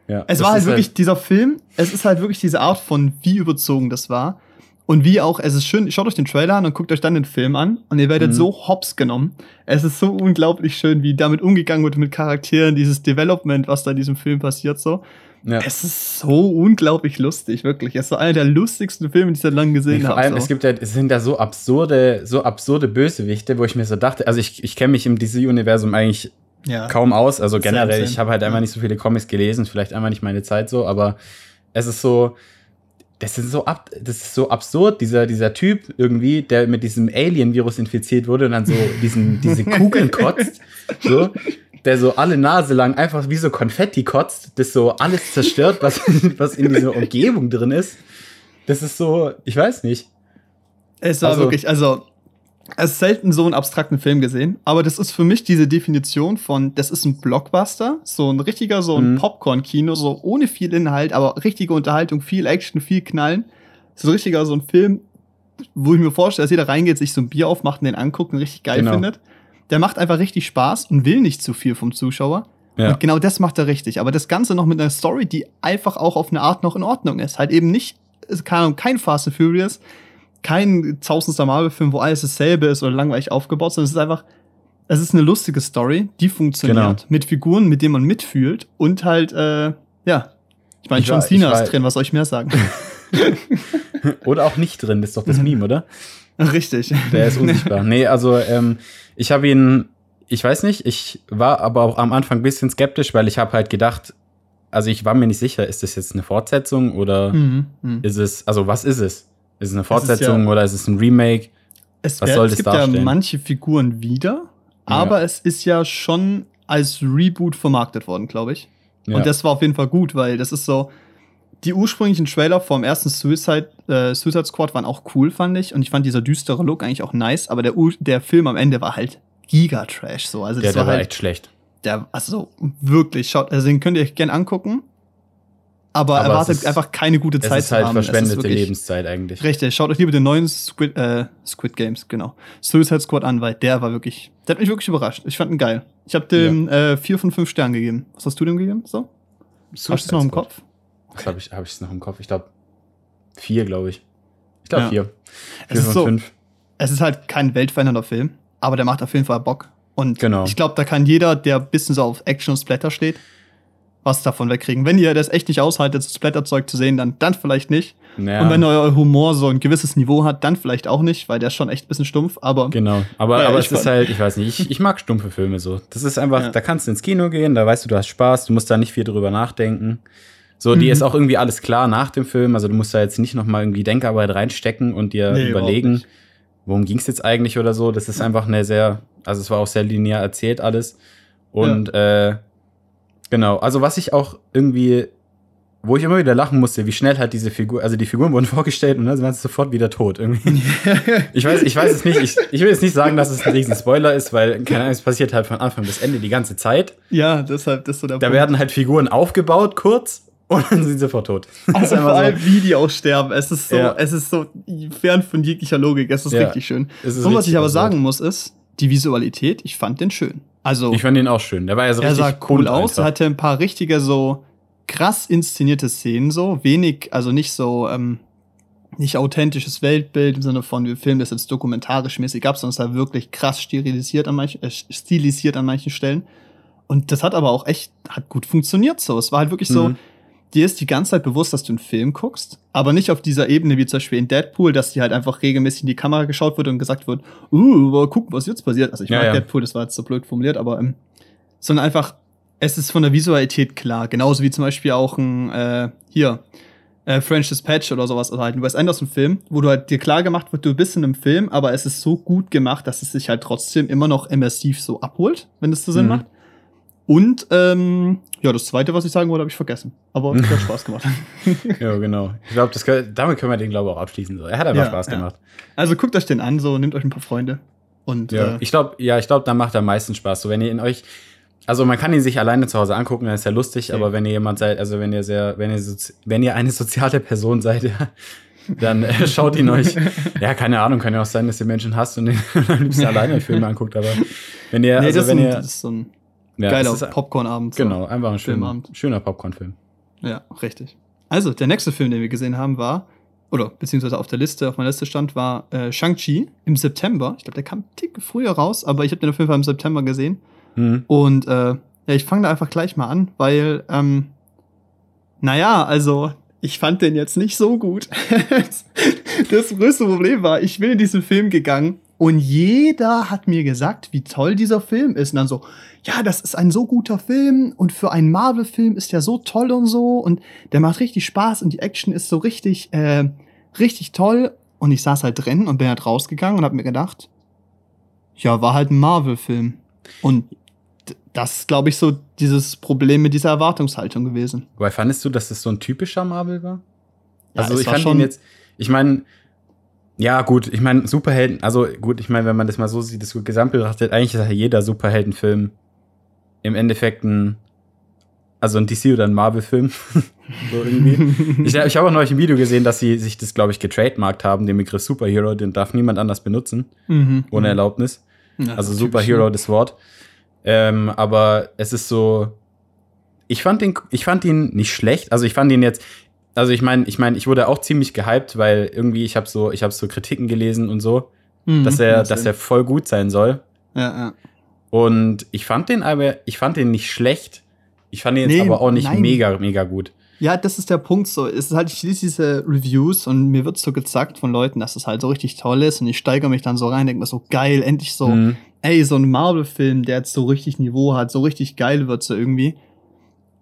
Ja, es war halt wirklich halt dieser Film, es ist halt wirklich diese Art von, wie überzogen das war. Und wie auch, es ist schön, schaut euch den Trailer an und guckt euch dann den Film an und ihr werdet mhm. so hops genommen. Es ist so unglaublich schön, wie damit umgegangen wird mit Charakteren, dieses Development, was da in diesem Film passiert so. Ja. Es ist so unglaublich lustig, wirklich. Es ist so einer der lustigsten Filme, die ich seit langem gesehen habe. Vor allem, so. es gibt ja, es sind da so absurde, so absurde Bösewichte, wo ich mir so dachte, also ich, ich kenne mich im DC-Universum eigentlich ja. kaum aus. Also generell, ich habe halt einfach nicht so viele Comics gelesen, vielleicht einfach nicht meine Zeit so, aber es ist so, das ist so ab, das ist so absurd, dieser, dieser Typ irgendwie, der mit diesem Alien-Virus infiziert wurde und dann so diesen, diese Kugeln kotzt, so, der so alle Nase lang einfach wie so Konfetti kotzt, das so alles zerstört, was, was in dieser Umgebung drin ist. Das ist so, ich weiß nicht. Es war also, wirklich, also es selten so einen abstrakten Film gesehen, aber das ist für mich diese Definition von, das ist ein Blockbuster, so ein richtiger, so ein mhm. Popcorn-Kino, so ohne viel Inhalt, aber richtige Unterhaltung, viel Action, viel Knallen. So ein richtiger, so ein Film, wo ich mir vorstelle, dass jeder reingeht, sich so ein Bier aufmacht und den anguckt und richtig geil genau. findet. Der macht einfach richtig Spaß und will nicht zu viel vom Zuschauer. Ja. Und genau das macht er richtig. Aber das Ganze noch mit einer Story, die einfach auch auf eine Art noch in Ordnung ist. Halt eben nicht, kein Fast and Furious, kein tausendster Marvel-Film, wo alles dasselbe ist oder langweilig aufgebaut, sondern es ist einfach, es ist eine lustige Story, die funktioniert, genau. mit Figuren, mit denen man mitfühlt und halt, äh, ja. Ich meine, John Cena ist drin, was soll ich mehr sagen? [laughs] oder auch nicht drin, das ist doch das [laughs] Meme, oder? Richtig. Der ist unsichtbar. [laughs] nee, also ähm, ich habe ihn, ich weiß nicht, ich war aber auch am Anfang ein bisschen skeptisch, weil ich habe halt gedacht, also ich war mir nicht sicher, ist das jetzt eine Fortsetzung oder mhm, mh. ist es, also was ist es? Ist es eine Fortsetzung ist ja, oder ist es ein Remake? Es, Was soll es gibt darstellen? ja manche Figuren wieder, aber ja. es ist ja schon als Reboot vermarktet worden, glaube ich. Ja. Und das war auf jeden Fall gut, weil das ist so. Die ursprünglichen Trailer vom ersten Suicide, äh, Suicide Squad waren auch cool, fand ich. Und ich fand dieser düstere Look eigentlich auch nice, aber der, der Film am Ende war halt Giga-Trash. So. Also der, der war, halt, echt schlecht. Der, also wirklich, schaut, also den könnt ihr euch gerne angucken aber, aber erwartet ist, einfach keine gute Zeit es ist halt verschwendete wirklich, Lebenszeit eigentlich. Richtig, schaut euch lieber den neuen Squid, äh, Squid Games, genau. Suicide Squad an, weil der war wirklich, der hat mich wirklich überrascht. Ich fand ihn geil. Ich habe dem ja. äh, vier von fünf Sternen gegeben. Was hast du dem gegeben? So? Suicide hast du es noch im Kopf? Was habe ich, hab ich noch im Kopf? Ich glaube vier, glaube ich. Ich glaube ja. vier. Vier von so, fünf. Es ist halt kein weltverändernder Film, aber der macht auf jeden Fall Bock. Und genau. ich glaube, da kann jeder, der ein bisschen so auf Action und Splatter steht, was davon wegkriegen. Wenn ihr das echt nicht aushaltet, das Splatterzeug zu sehen, dann, dann vielleicht nicht. Ja. Und wenn euer Humor so ein gewisses Niveau hat, dann vielleicht auch nicht, weil der ist schon echt ein bisschen stumpf, aber. Genau. Aber, ja, aber es ist halt, ich weiß nicht, ich, ich mag stumpfe Filme so. Das ist einfach, ja. da kannst du ins Kino gehen, da weißt du, du hast Spaß, du musst da nicht viel drüber nachdenken. So, mhm. die ist auch irgendwie alles klar nach dem Film. Also du musst da jetzt nicht nochmal irgendwie Denkarbeit reinstecken und dir nee, überlegen, worum ging es jetzt eigentlich oder so. Das ist einfach eine sehr, also es war auch sehr linear erzählt alles. Und äh, Genau, also was ich auch irgendwie, wo ich immer wieder lachen musste, wie schnell halt diese Figur, also die Figuren wurden [laughs] vorgestellt und dann waren sie sofort wieder tot irgendwie. [laughs] ich weiß, ich weiß es nicht, ich, ich will jetzt nicht sagen, dass es ein riesen Spoiler ist, weil, keine Ahnung, es passiert halt von Anfang bis Ende die ganze Zeit. Ja, deshalb, das ist so der Da werden halt Figuren aufgebaut, kurz, und dann sind sie sofort tot. [laughs] Also ist vor allem, wie die auch sterben. Es ist so, Ja. es ist so fern von jeglicher Logik. Es ist Ja. richtig schön. Es Und was ich aber sagen muss, ist, die Visualität, ich fand den schön. Also, Ich fand den auch schön. Der war ja so er richtig sah cool aus, einfach. er hatte ein paar richtige so krass inszenierte Szenen so, wenig, also nicht so, ähm, nicht authentisches Weltbild im Sinne von, wir filmen das jetzt dokumentarisch mäßig ab, sondern es war wirklich krass stilisiert an manchen, äh, stilisiert an manchen Stellen. Und das hat aber auch echt, hat gut funktioniert so. Es war halt wirklich so, Mhm. Dir ist die ganze Zeit bewusst, dass du einen Film guckst, aber nicht auf dieser Ebene wie zum Beispiel in Deadpool, dass dir halt einfach regelmäßig in die Kamera geschaut wird und gesagt wird, uh, mal gucken, was jetzt passiert. Also ich Ja, mag ja. Deadpool, das war jetzt so blöd formuliert, aber ähm, sondern einfach, es ist von der Visualität klar. Genauso wie zum Beispiel auch ein, äh, hier, äh, French Dispatch oder sowas, also halt ein Wes Anderson-Film, wo du halt dir klar gemacht wird, du bist in einem Film, aber es ist so gut gemacht, dass es sich halt trotzdem immer noch immersiv so abholt, wenn das so Sinn Mhm. macht. Und, ähm, ja, das zweite, was ich sagen wollte, habe ich vergessen. Aber [laughs] es hat Spaß gemacht. [laughs] Ja, genau. Ich glaube, damit können wir den, glaube ich, auch abschließen. So. Er hat einfach Ja, Spaß ja. gemacht. Also guckt euch den an, so, nehmt euch ein paar Freunde. Und, Ja, äh, ich glaube, ja, ich glaube, da macht er am meisten Spaß. So, wenn ihr in euch, also man kann ihn sich alleine zu Hause angucken, dann ist ja lustig, Ja. aber wenn ihr jemand seid, also wenn ihr sehr, wenn ihr, wenn ihr eine soziale Person seid, ja, dann äh, [laughs] schaut ihn euch. Ja, keine Ahnung, kann ja auch sein, dass ihr Menschen hasst und den am liebsten alleine Filme anguckt, aber wenn ihr, nee, also wenn ein, ihr, ja, geiler Popcorn-Abend. genau, einfach ein schöner, schöner Popcorn-Film. Ja, richtig. Also, der nächste Film, den wir gesehen haben, war, oder beziehungsweise auf der Liste, auf meiner Liste stand, war äh, Shang-Chi im September. Ich glaube, der kam einen Tick früher raus, aber ich habe den auf jeden Fall im September gesehen. Mhm. Und äh, ja, ich fange da einfach gleich mal an, weil, ähm, naja, also, ich fand den jetzt nicht so gut. [laughs] das größte Problem war, ich bin in diesen Film gegangen und jeder hat mir gesagt, wie toll dieser Film ist. Und dann so, ja, das ist ein so guter Film und für einen Marvel-Film ist der so toll und so und der macht richtig Spaß und die Action ist so richtig, äh, richtig toll. Und ich saß halt drin und bin halt rausgegangen und hab mir gedacht, ja, war halt ein Marvel-Film. Und das ist, glaube ich, so dieses Problem mit dieser Erwartungshaltung gewesen. Weil fandest du, dass das so ein typischer Marvel war? Ja, also ich fand schon- ihn jetzt, ich meine, ja gut, ich meine, Superhelden, also gut, ich meine, wenn man das mal so sieht, das Gesamt betrachtet, eigentlich ist ja jeder Superheldenfilm im Endeffekt ein, also ein DC oder ein Marvel-Film. [laughs] so irgendwie. Ich, ich habe auch neulich ein Video gesehen, dass sie sich das, glaube ich, getrademarkt haben, den Begriff Superhero, den darf niemand anders benutzen, Mhm. ohne Erlaubnis. Ja, Also Superhero, das Wort. Ähm, aber es ist so. Ich fand ihn, ich fand ihn nicht schlecht. Also ich fand ihn jetzt. Also ich meine, ich meine, ich wurde auch ziemlich gehypt, weil irgendwie ich habe so, ich habe so Kritiken gelesen und so, Mhm. dass er, dass er voll gut sein soll. Ja, ja. Und ich fand den aber, ich fand den nicht schlecht. Ich fand ihn jetzt Nee, aber auch nicht nein. mega, mega gut. Ja, das ist der Punkt so. Es ist halt, ich lese diese Reviews und mir wird so gezackt von Leuten, dass es halt so richtig toll ist und ich steigere mich dann so rein, denke mir so geil, endlich so, Mhm. ey, so ein Marvel-Film, der jetzt so richtig Niveau hat, so richtig geil wird so irgendwie.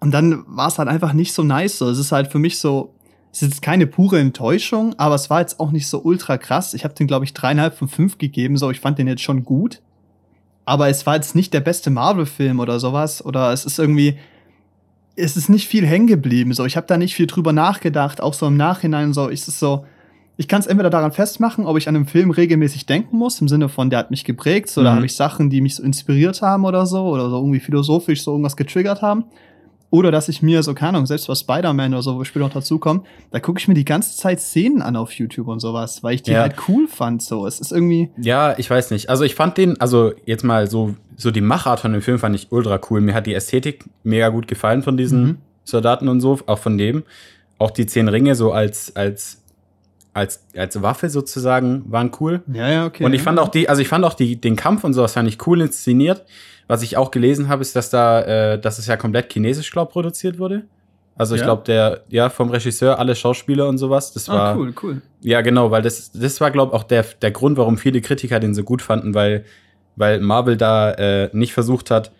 Und dann war es halt einfach nicht so nice so. Es ist halt für mich so, es ist jetzt keine pure Enttäuschung, aber es war jetzt auch nicht so ultra krass. Ich habe den, glaube ich, dreieinhalb von fünf gegeben, so. Ich fand den jetzt schon gut. Aber es war jetzt nicht der beste Marvel-Film oder sowas. Oder es ist irgendwie, es ist nicht viel hängen geblieben. So, ich habe da nicht viel drüber nachgedacht, auch so im Nachhinein. So, ist es so, ich kann es entweder daran festmachen, ob ich an einem Film regelmäßig denken muss, im Sinne von, der hat mich geprägt, so, da Mhm. habe ich Sachen, die mich so inspiriert haben oder so, oder so irgendwie philosophisch so irgendwas getriggert haben. Oder dass ich mir so, keine Ahnung, selbst bei Spider-Man oder so, wo wir später noch dazukommen, da gucke ich mir die ganze Zeit Szenen an auf YouTube und sowas, weil ich die Ja. halt cool fand. So, es ist irgendwie. Ja, ich weiß nicht. Also ich fand den, also jetzt mal so, so die Machart von dem Film fand ich ultra cool. Mir hat die Ästhetik mega gut gefallen von diesen Mhm. Soldaten und so, auch von dem. Auch die zehn Ringe so als, als, als, als Waffe sozusagen waren cool. Ja, ja, okay. Und ich fand auch die, also ich fand auch die, den Kampf und sowas fand ich cool inszeniert. Was ich auch gelesen habe, ist, dass da, äh, dass es ja komplett chinesisch, glaub, produziert wurde. Also ich Ja? glaube, der, ja, vom Regisseur, alle Schauspieler und sowas. Das war, Ah, cool, cool. ja, genau, weil das, das war, glaube ich, auch der, der Grund, warum viele Kritiker den so gut fanden, weil, weil Marvel da äh, nicht versucht hat,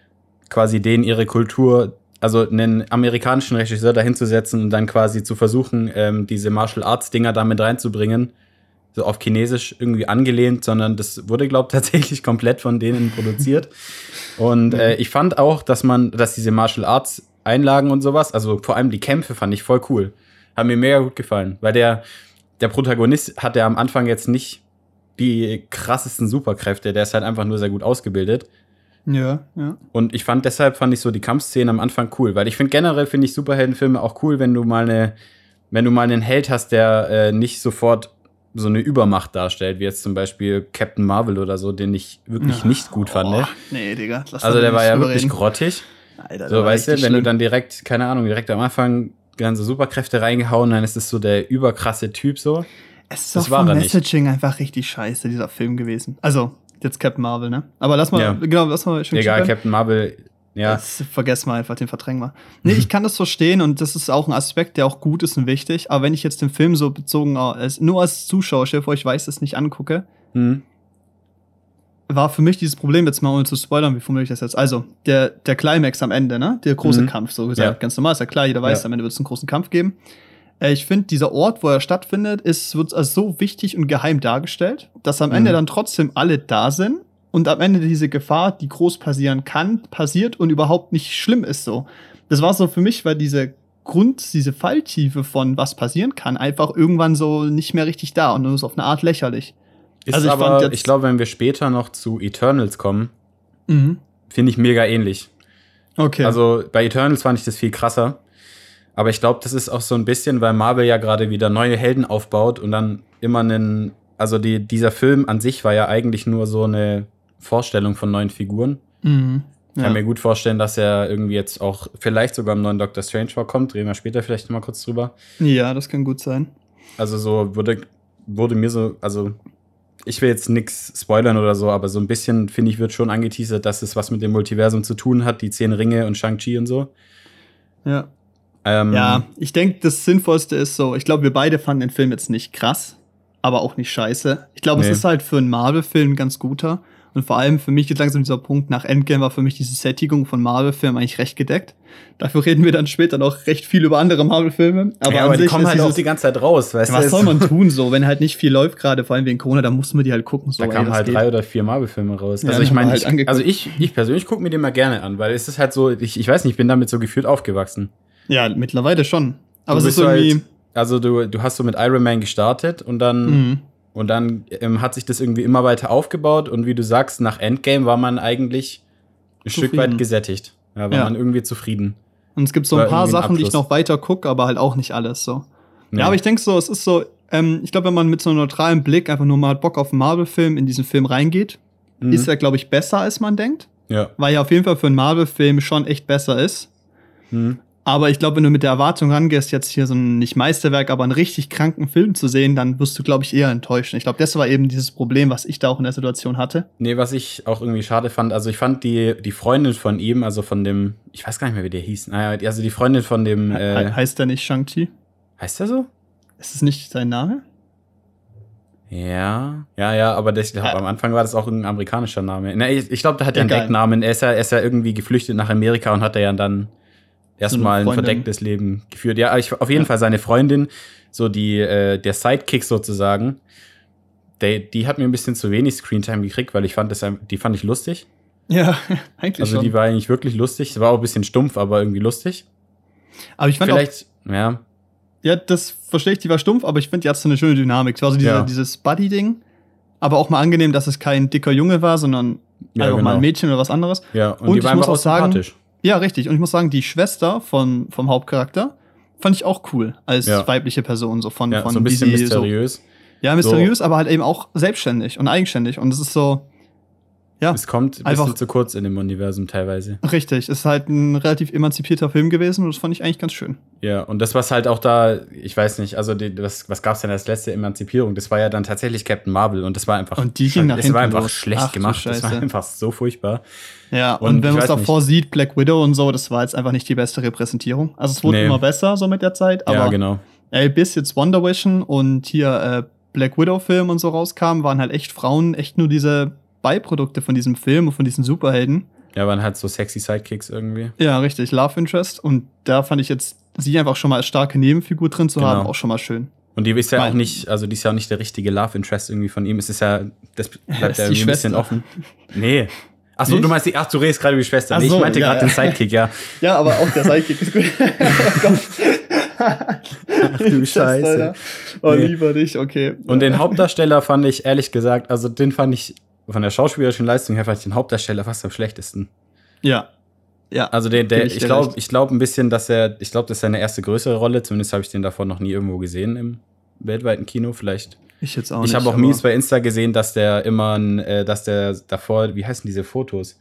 quasi denen ihre Kultur, also einen amerikanischen Regisseur dahinzusetzen und dann quasi zu versuchen, ähm, diese Martial Arts Dinger damit reinzubringen, so auf Chinesisch irgendwie angelehnt, sondern das wurde, glaube ich, [laughs] tatsächlich komplett von denen produziert. Und äh, ich fand auch, dass man, dass diese Martial Arts Einlagen und sowas. Also vor allem die Kämpfe fand ich voll cool. Haben mir mega gut gefallen, weil der, der Protagonist hat ja am Anfang jetzt nicht die krassesten Superkräfte, der ist halt einfach nur sehr gut ausgebildet. Ja, ja. Und ich fand deshalb fand ich so die Kampfszenen am Anfang cool, weil ich finde generell finde ich Superheldenfilme auch cool, wenn du mal eine, wenn du mal einen Held hast, der äh, nicht sofort so eine Übermacht darstellt, wie jetzt zum Beispiel Captain Marvel oder so, den ich wirklich Ja. nicht gut fand. Oh, nee, Digga. lass Also der war ja wirklich grottig. Alter, So, weißt du, wenn richtig du schlimm. dann direkt, keine Ahnung, direkt am Anfang ganze Superkräfte reingehauen, dann ist es so der überkrasse Typ so. Es ist das war vom er nicht. Messaging einfach richtig scheiße, dieser Film gewesen. Also, jetzt Captain Marvel, ne? Aber lass mal, Ja. genau, lass mal Shang-Chi Egal. Captain Marvel, ja. Das vergessen wir einfach, den verdrängen wir. Nee, ich [laughs] kann das verstehen und das ist auch ein Aspekt, der auch gut ist und wichtig. Aber wenn ich jetzt den Film so bezogen nur als Zuschauer, stell vor, ich weiß das nicht angucke, Hm. war für mich dieses Problem, jetzt mal ohne zu spoilern, wie formuliere ich das jetzt? Also, der, der Climax am Ende, ne? Der große Mhm. Kampf, so gesagt. Ja. Ganz normal, ist ja klar, jeder weiß, Ja. am Ende wird es einen großen Kampf geben. Äh, Ich finde, dieser Ort, wo er stattfindet, ist, wird als so wichtig und geheim dargestellt, dass am Ende Mhm. dann trotzdem alle da sind und am Ende diese Gefahr, die groß passieren kann, passiert und überhaupt nicht schlimm ist so. Das war so für mich, weil diese Grund, diese Falltiefe von was passieren kann, einfach irgendwann so nicht mehr richtig da und nur so auf eine Art lächerlich. Ist Also ich aber, ich glaube, wenn wir später noch zu Eternals kommen, Mhm. finde ich mega ähnlich. Okay. Also bei Eternals fand ich das viel krasser. Aber ich glaube, das ist auch so ein bisschen, weil Marvel ja gerade wieder neue Helden aufbaut und dann immer einen. Also die, dieser Film an sich war ja eigentlich nur so eine Vorstellung von neuen Figuren. mhm. Ich ja. kann mir gut vorstellen, dass er irgendwie jetzt auch vielleicht sogar im neuen Doctor Strange vorkommt. Reden wir später vielleicht noch mal kurz drüber. ja, das kann gut sein. Also so wurde, wurde mir so, also ich will jetzt nichts spoilern oder so, aber so ein bisschen, finde ich, wird schon angeteasert, dass es was mit dem Multiversum zu tun hat, die zehn Ringe und Shang-Chi und so. Ja. Ähm, Ja, ich denke, das Sinnvollste ist so, ich glaube, wir beide fanden den Film jetzt nicht krass, aber auch nicht scheiße. Ich glaube, Nee. es ist halt für einen Marvel-Film ganz guter. Und vor allem für mich jetzt langsam dieser Punkt nach Endgame war für mich diese Sättigung von Marvel-Filmen eigentlich recht gedeckt. Dafür reden wir dann später noch recht viel über andere Marvel-Filme. Aber, ja, aber die kommen halt auch dieses- die ganze Zeit raus, weißt du? was soll man [laughs] tun so, wenn halt nicht viel läuft, gerade vor allem wegen Corona, dann muss man die halt gucken. So, Da kamen halt geht. drei oder vier Marvel-Filme raus. Ja, also ich meine, halt ich, also ich, ich persönlich gucke mir den mal gerne an, weil es ist halt so, ich, ich weiß nicht, ich bin damit so gefühlt aufgewachsen. Ja, mittlerweile schon. Aber Du es ist irgendwie. halt, also du, du hast so mit Iron Man gestartet und dann Mhm. Und dann ähm, hat sich das irgendwie immer weiter aufgebaut und wie du sagst, nach Endgame war man eigentlich ein Stück Zufrieden. weit gesättigt. Ja, war Ja. man irgendwie zufrieden. Und es gibt so ein paar Sachen, die ich noch weiter gucke, aber halt auch nicht alles so. Nee. Ja, aber ich denke so, es ist so, ähm, ich glaube, wenn man mit so einem neutralen Blick einfach nur mal Bock auf einen Marvel-Film in diesen Film reingeht, Mhm. ist er, glaube ich, besser, als man denkt. ja. Weil er auf jeden Fall für einen Marvel-Film schon echt besser ist. Mhm. Aber ich glaube, wenn du mit der Erwartung rangehst, jetzt hier so ein nicht Meisterwerk, aber einen richtig kranken Film zu sehen, dann wirst du, glaube ich, eher enttäuscht. Ich glaube, das war eben dieses Problem, was ich da auch in der Situation hatte. Nee, was ich auch irgendwie schade fand, also ich fand die, die Freundin von ihm, also von dem, ich weiß gar nicht mehr, wie der hieß. Naja, also die Freundin von dem, He äh, heißt er nicht Shang-Chi? heißt der so? Ist es nicht sein Name? Ja, ja, ja, aber das, glaub, Ja. am Anfang war das auch ein amerikanischer Name. Na, ich ich glaube, der hat ja einen. Decknamen. Er ist ja, er ist ja irgendwie geflüchtet nach Amerika und hat da ja dann erstmal ein verdecktes Leben geführt. Ja, ich, auf jeden Fall seine Freundin, so die, äh, der Sidekick sozusagen, die, die hat mir ein bisschen zu wenig Screentime gekriegt, weil ich fand das, die fand ich lustig. Ja, [laughs] eigentlich Also schon. die war eigentlich wirklich lustig. Sie war auch ein bisschen stumpf, aber irgendwie lustig. aber ich fand auch, Vielleicht, ja, Ja, das verstehe ich, die war stumpf, aber ich finde, die hat so eine schöne Dynamik. Es war so diese, Ja. dieses Buddy-Ding, aber auch mal angenehm, dass es kein dicker Junge war, sondern Ja, einfach mal genau. ein Mädchen oder was anderes. ja. Und, Und die ich war muss einfach auch sagen, sympathisch. Ja, richtig. Und ich muss sagen, die Schwester von, vom Hauptcharakter fand ich auch cool als Ja. weibliche Person. So von, Ja, von so ein bisschen mysteriös. So, ja, mysteriös, aber halt eben auch selbstständig und eigenständig. Und es ist so, ja, Es kommt ein Einfach- bisschen zu kurz in dem Universum teilweise. richtig. Es ist halt ein relativ emanzipierter Film gewesen und das fand ich eigentlich ganz schön. Ja, und das, was halt auch da, ich weiß nicht, also die, was, was gab es denn als letzte Emanzipierung? Das war ja dann tatsächlich Captain Marvel und das war einfach, Und die ging nach das war einfach los. schlecht Ach gemacht. Das war einfach so furchtbar. Ja, Und und, wenn man es davor sieht, Black Widow und so, das war jetzt einfach nicht die beste Repräsentierung. Also es wurde Nee. immer besser so mit der Zeit, aber ja, genau. ey, bis jetzt Wonder Vision und hier äh, Black Widow Film und so rauskamen, waren halt echt Frauen echt nur diese Beiprodukte von diesem Film und von diesen Superhelden. Ja, waren halt so sexy Sidekicks irgendwie. Ja, richtig, Love Interest und da fand ich jetzt sie einfach schon mal als starke Nebenfigur drin zu Genau. haben, auch schon mal schön. Und die ist ja Mein- auch nicht, also die ist ja auch nicht der richtige Love Interest irgendwie von ihm. Es ist ja, das [laughs] bleibt ja irgendwie ein bisschen offen. Nee. Achso, Nicht? du meinst die, ach, du redest gerade über die Schwester. Nee, so, ich meinte ja, gerade ja. den Sidekick, ja. Ja, aber auch der Sidekick ist gut. [laughs] oh. Ach du [laughs] Scheiße. Oh, Nee. lieber nicht, okay. Und den Hauptdarsteller fand ich, ehrlich gesagt, also den fand ich von der schauspielerischen Leistung her, fand ich den Hauptdarsteller fast am schlechtesten. Ja. Ja. Also der, der ich glaube, ich glaube ein bisschen, dass er, ich glaube, das ist seine erste größere Rolle. Zumindest habe ich den davor noch nie irgendwo gesehen im weltweiten Kino. Vielleicht. ich jetzt auch ich habe auch Memes bei Insta gesehen, dass der immer, äh, dass der davor, wie heißen diese Fotos?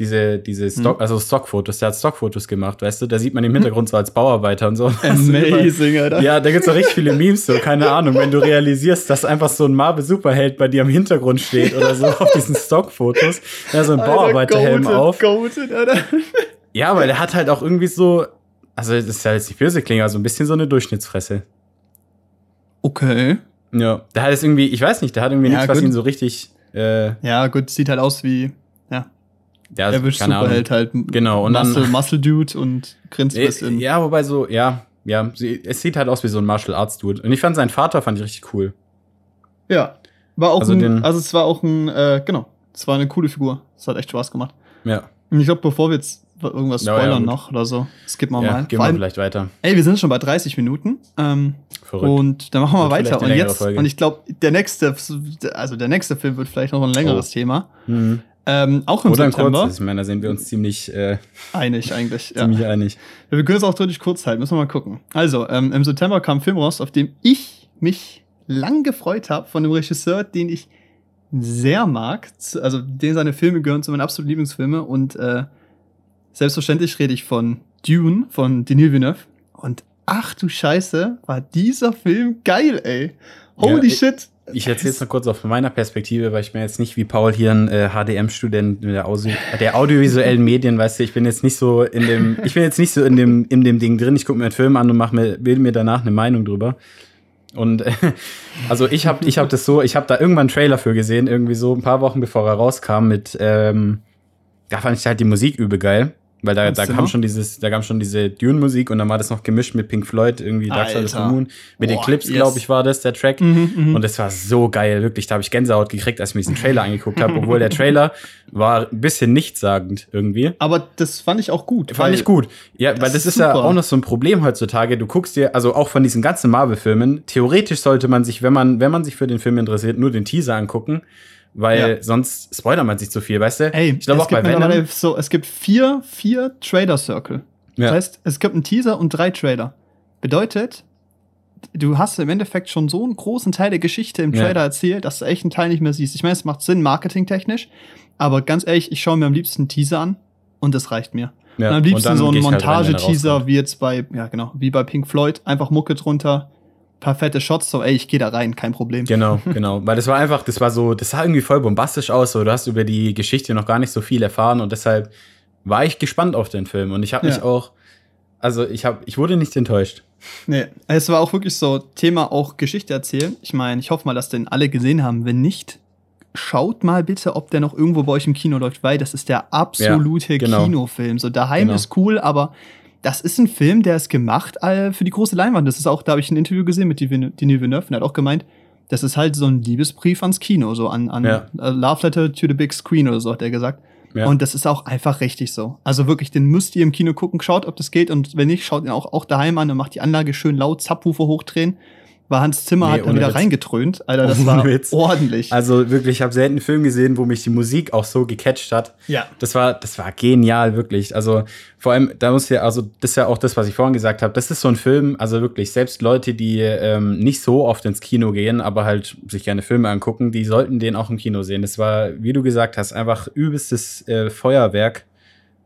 Diese, diese Stock, Hm. also Stockfotos, der hat Stockfotos gemacht, weißt du? Da sieht man im Hintergrund so als Bauarbeiter und so. [laughs] Amazing, Alter. Ja, da gibt's auch richtig viele Memes, so, keine Ahnung, wenn du realisierst, dass einfach so ein Marvel-Superheld bei dir im Hintergrund steht oder so auf diesen Stockfotos, ja, so ein Bauarbeiterhelm auf. Goated, Alter. Ja, weil der hat halt auch irgendwie so, also das ist ja jetzt nicht böse klingen, aber so ein bisschen so eine Durchschnittsfresse. Okay. Ja, der hat jetzt irgendwie, ich weiß nicht, der hat irgendwie Ja, nichts, was gut. ihn so richtig, äh, Ja, gut, sieht halt aus wie, ja, ja, Erwisch keine Ahnung. Superheld halt. Genau, und dann- Muscle, Muscle Dude und grinst Äh, bisschen. Ja, wobei so, ja, ja, es sieht halt aus wie so ein Martial Arts Dude. Und ich fand seinen Vater fand ich richtig cool. Ja. War auch Also ein, den- also es war auch ein, äh, genau, es war eine coole Figur. Es hat echt Spaß gemacht. Ja, Und ich glaube, bevor wir jetzt irgendwas Ja, ja, spoilern gut. noch oder so, skippen wir ja mal. gehen wir vielleicht weiter. ey, wir sind schon bei 30 Minuten. Ähm, Verrückt. und dann machen wir Wird weiter. Und jetzt, Folge. und ich glaube, der nächste, also der nächste Film wird vielleicht noch ein längeres Oh. Thema. Mhm. Ähm, auch im Oder ein September. kurzes. Ich meine, da sind wir uns ziemlich, äh, Einig eigentlich. Ja. ziemlich einig. Wir können es auch deutlich kurz halten, müssen wir mal gucken. Also, ähm, im September kam ein Film raus, auf dem ich mich lang gefreut habe, von einem Regisseur, den ich sehr mag. Also, den seine Filme gehören zu meinen absoluten Lieblingsfilme. Und äh, selbstverständlich rede ich von Dune, von Denis Villeneuve. Und ach du Scheiße, war dieser Film geil, ey. Holy Ja, shit. Ich erzähle es mal kurz aus meiner Perspektive, weil ich bin jetzt nicht wie Paul hier ein äh, HDM-Student der, der audiovisuellen Medien, weißt du, ich bin jetzt nicht so in dem, ich bin jetzt nicht so in dem, in dem Ding drin. Ich gucke mir einen Film an und mach mir, bilde mir danach eine Meinung drüber. Und äh, [laughs] also ich habe ich hab das so, ich habe da irgendwann einen Trailer für gesehen, irgendwie so ein paar Wochen bevor er rauskam mit, ähm, da fand ich halt die Musik übel geil. Weil da, da kam schon dieses, da kam schon diese Dune-Musik und dann war das noch gemischt mit Pink Floyd, irgendwie Dark Side of the. Moon. Mit Boah, Eclipse, yes. glaube ich, war das, der Track. Mhm, mhm. Und es war so geil, wirklich. Da habe ich Gänsehaut gekriegt, als ich mir diesen Trailer angeguckt habe, obwohl der Trailer war ein bisschen nichtssagend irgendwie. Aber das fand ich auch gut. Fand ich gut. Ja, das weil das ist ist, ja auch noch so ein Problem heutzutage. Du guckst dir, also auch von diesen ganzen Marvel-Filmen, theoretisch sollte man sich, wenn man, wenn man sich für den Film interessiert, nur den Teaser angucken, weil Ja. sonst spoilert man sich zu viel, weißt du? Ey, ich glaube auch bei Venom. so, es gibt vier, vier Trader Circle. Ja. Das heißt, es gibt einen Teaser und drei Trailer. Bedeutet, du hast im Endeffekt schon so einen großen Teil der Geschichte im Ja. Trailer erzählt, dass du echt einen Teil nicht mehr siehst. Ich meine, es macht Sinn, marketingtechnisch, aber ganz ehrlich, ich schaue mir am liebsten einen Teaser an und das reicht mir. ja. und am liebsten so ein geh ich halt er Montage-Teaser, rauskommt. wie jetzt bei, ja genau, wie bei Pink Floyd, einfach Mucke drunter, paar fette Shots, so ey, ich gehe da rein, kein Problem. Genau, [laughs] genau. Weil das war einfach, das war so, das sah irgendwie voll bombastisch aus. So, du hast über die Geschichte noch gar nicht so viel erfahren und deshalb war ich gespannt auf den Film. Und ich habe mich Ja. auch, also ich habe, ich wurde nicht enttäuscht. Nee, es war auch wirklich so Thema auch Geschichte erzählen. Ich meine, ich hoffe mal, dass den alle gesehen haben. Wenn nicht, schaut mal bitte, ob der noch irgendwo bei euch im Kino läuft, weil das ist der absolute Ja, genau. Kinofilm. So daheim Genau. ist cool, aber das ist ein Film, der ist gemacht äh, für die große Leinwand. Das ist auch, da habe ich ein Interview gesehen mit Denis Villeneuve und er hat auch gemeint, das ist halt so ein Liebesbrief ans Kino, so an, an Ja. äh, Love Letter to the Big Screen oder so, hat er gesagt. Ja. Und das ist auch einfach richtig so. Also wirklich, den müsst ihr im Kino gucken, schaut, ob das geht. Und wenn nicht, schaut ihn auch, auch daheim an und macht die Anlage schön laut, Subwoofer hochdrehen. Weil Hans Zimmer Nee, hat dann wieder Witz. reingetrönt. Alter, das war Witz. ordentlich. Also wirklich, ich habe selten einen Film gesehen, wo mich die Musik auch so gecatcht hat. ja. Das war, das war genial, wirklich. Also vor allem, da muss ja, also das ist ja auch das, was ich vorhin gesagt habe. Das ist so ein Film, also wirklich, selbst Leute, die ähm, nicht so oft ins Kino gehen, aber halt sich gerne Filme angucken, die sollten den auch im Kino sehen. Das war, wie du gesagt hast, einfach übelstes äh, Feuerwerk,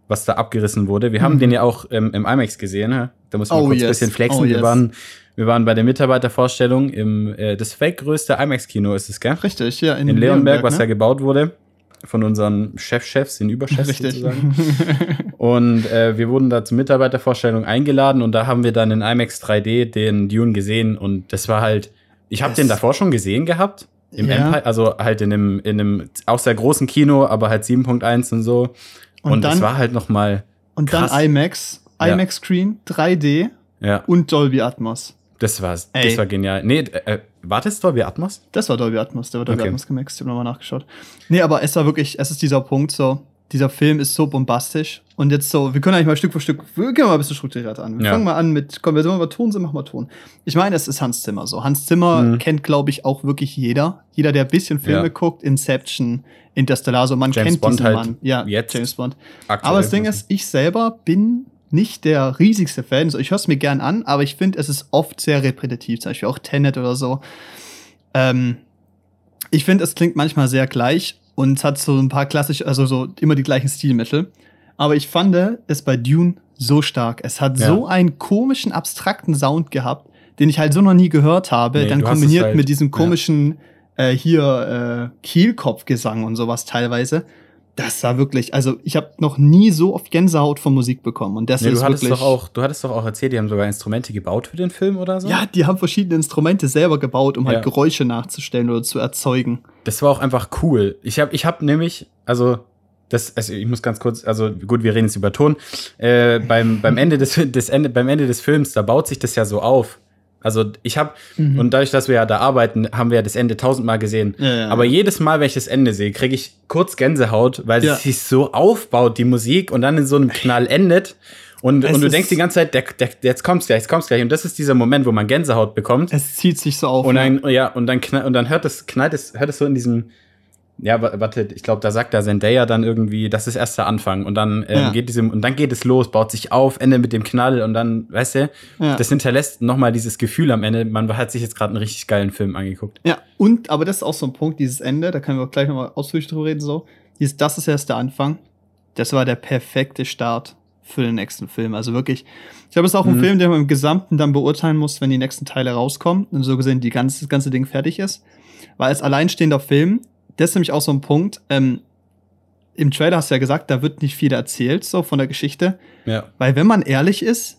was da abgerissen wurde. Wir haben Mhm. den ja auch ähm, im IMAX gesehen. hä? Da muss man Oh, kurz ein yes. bisschen flexen. Oh, wir, yes. waren, wir waren bei der Mitarbeitervorstellung im äh, das weltgrößte IMAX-Kino ist es, gell? Richtig, ja. In Leonberg, was ja ne? gebaut wurde. Von unseren Chefchefs, den Überchefs Richtig. sozusagen. [laughs] Und äh, wir wurden da zur Mitarbeitervorstellung eingeladen und da haben wir dann in IMAX 3D den Dune gesehen und das war halt, ich habe den davor schon gesehen gehabt. Im Ja. Empire, also halt in einem, in einem auch sehr großen Kino, aber halt 7.1 und so. Und Und, dann- das war halt noch mal, Und dann. IMAX. IMAX Screen, 3D ja, und Dolby Atmos. Das war's. Ey. Das war genial. Nee, äh, war das Dolby Atmos? Das war Dolby Atmos, der war Dolby Okay. Atmos gemixt, ich habe nochmal nachgeschaut. Nee, aber es war wirklich, es ist dieser Punkt so, dieser Film ist so bombastisch und jetzt so, wir können eigentlich mal Stück für Stück, wir gehen mal ein bisschen strukturiert an. Wir Ja. fangen mal an mit, komm, wir sollen mal Ton, sind, machen wir Ton. Ich meine, es ist Hans Zimmer so. Hans Zimmer Mhm. kennt, glaube ich, auch wirklich jeder. Jeder, der ein bisschen Filme Ja. guckt, Inception, Interstellar, so man James kennt Bond diesen halt Mann. Ja, jetzt James Bond. Aktuell. Aber das Ding ist, ich selber bin nicht der riesigste Fan. So, ich höre es mir gern an, aber ich finde, es ist oft sehr repetitiv. Zum Beispiel auch Tenet oder so. Ähm, ich finde, es klingt manchmal sehr gleich und es hat so ein paar klassische, also so immer die gleichen Stilmittel. Aber ich fand es bei Dune so stark. Es hat Ja. so einen komischen, abstrakten Sound gehabt, den ich halt so noch nie gehört habe. Nee, Dann kombiniert halt- mit diesem ja. komischen äh, hier äh, Kehlkopfgesang und sowas teilweise. Das war wirklich, also ich habe noch nie so oft Gänsehaut von Musik bekommen und das Nee, ist du hattest wirklich. doch auch, du hattest doch auch erzählt, die haben sogar Instrumente gebaut für den Film oder so. ja, die haben verschiedene Instrumente selber gebaut, um Ja. halt Geräusche nachzustellen oder zu erzeugen. Das war auch einfach cool. Ich habe ich hab nämlich, also, das, also ich muss ganz kurz, also gut, wir reden jetzt über Ton. Äh, beim, beim, Ende des, [laughs] des Ende, beim Ende des Films, da baut sich das ja so auf. Also ich habe, Mhm. und dadurch, dass wir ja da arbeiten, haben wir ja das Ende tausendmal gesehen. Ja, ja, Aber jedes Mal, wenn ich das Ende sehe, kriege ich kurz Gänsehaut, weil es sich so aufbaut, die Musik, und dann in so einem Knall endet. Und, Es und du denkst die ganze Zeit, der, der, jetzt kommt's gleich, jetzt kommt's gleich. Und das ist dieser Moment, wo man Gänsehaut bekommt. Es zieht sich so auf. Und dann, ja, und dann, knall, und dann hört es, knallt es, hört es so in diesem, ja, wa- warte, ich glaube, da sagt der Zendaya dann irgendwie, das ist erst der Anfang. Und dann ähm, Ja. geht diesem, und dann geht es los, baut sich auf, Ende mit dem Knall und dann, weißt du, Ja. das hinterlässt nochmal dieses Gefühl am Ende, man hat sich jetzt gerade einen richtig geilen Film angeguckt. Ja, und, aber das ist auch so ein Punkt, dieses Ende, da können wir auch gleich nochmal ausführlich drüber reden, so. Dieses, das ist erst der Anfang. Das war der perfekte Start für den nächsten Film. Also wirklich, ich glaube, es ist auch ein Mhm. Film, den man im Gesamten dann beurteilen muss, wenn die nächsten Teile rauskommen und so gesehen die ganze, das ganze Ding fertig ist. Weil als alleinstehender Film, das ist nämlich auch so ein Punkt, ähm, im Trailer hast du ja gesagt, da wird nicht viel erzählt, so von der Geschichte. Ja. Weil wenn man ehrlich ist,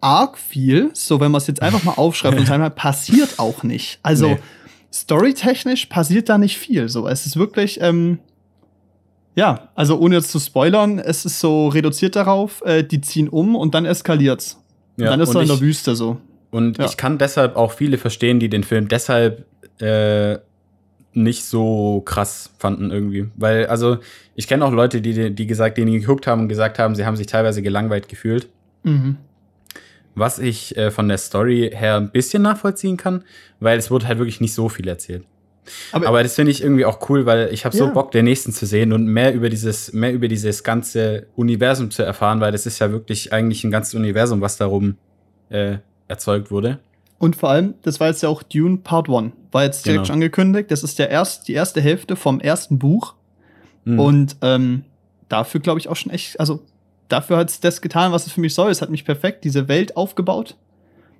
arg viel, so wenn man es jetzt einfach mal aufschreibt und [laughs] sagt, passiert auch nicht. Also Nee. storytechnisch passiert da nicht viel. So, es ist wirklich, ähm, ja, also ohne jetzt zu spoilern, es ist so reduziert darauf, äh, die ziehen um und dann eskaliert's. Und Ja, dann ist und er in der Wüste so. Und Ja. ich kann deshalb auch viele verstehen, die den Film deshalb äh, nicht so krass fanden irgendwie. Weil, also, ich kenne auch Leute, die, die gesagt, die ihn geguckt haben und gesagt haben, sie haben sich teilweise gelangweilt gefühlt. Mhm. Was ich äh, von der Story her ein bisschen nachvollziehen kann, weil es wurde halt wirklich nicht so viel erzählt. Aber, Aber das finde ich irgendwie auch cool, weil ich habe so Ja. Bock, den nächsten zu sehen und mehr über dieses, mehr über dieses ganze Universum zu erfahren, weil das ist ja wirklich eigentlich ein ganzes Universum, was darum äh, erzeugt wurde. Und vor allem, das war jetzt ja auch Dune Part 1. War jetzt direkt Genau. schon angekündigt. Das ist der erst, die erste Hälfte vom ersten Buch. Mhm. Und ähm, dafür glaube ich auch schon echt, also dafür hat es das getan, was es für mich soll. Es hat mich perfekt diese Welt aufgebaut.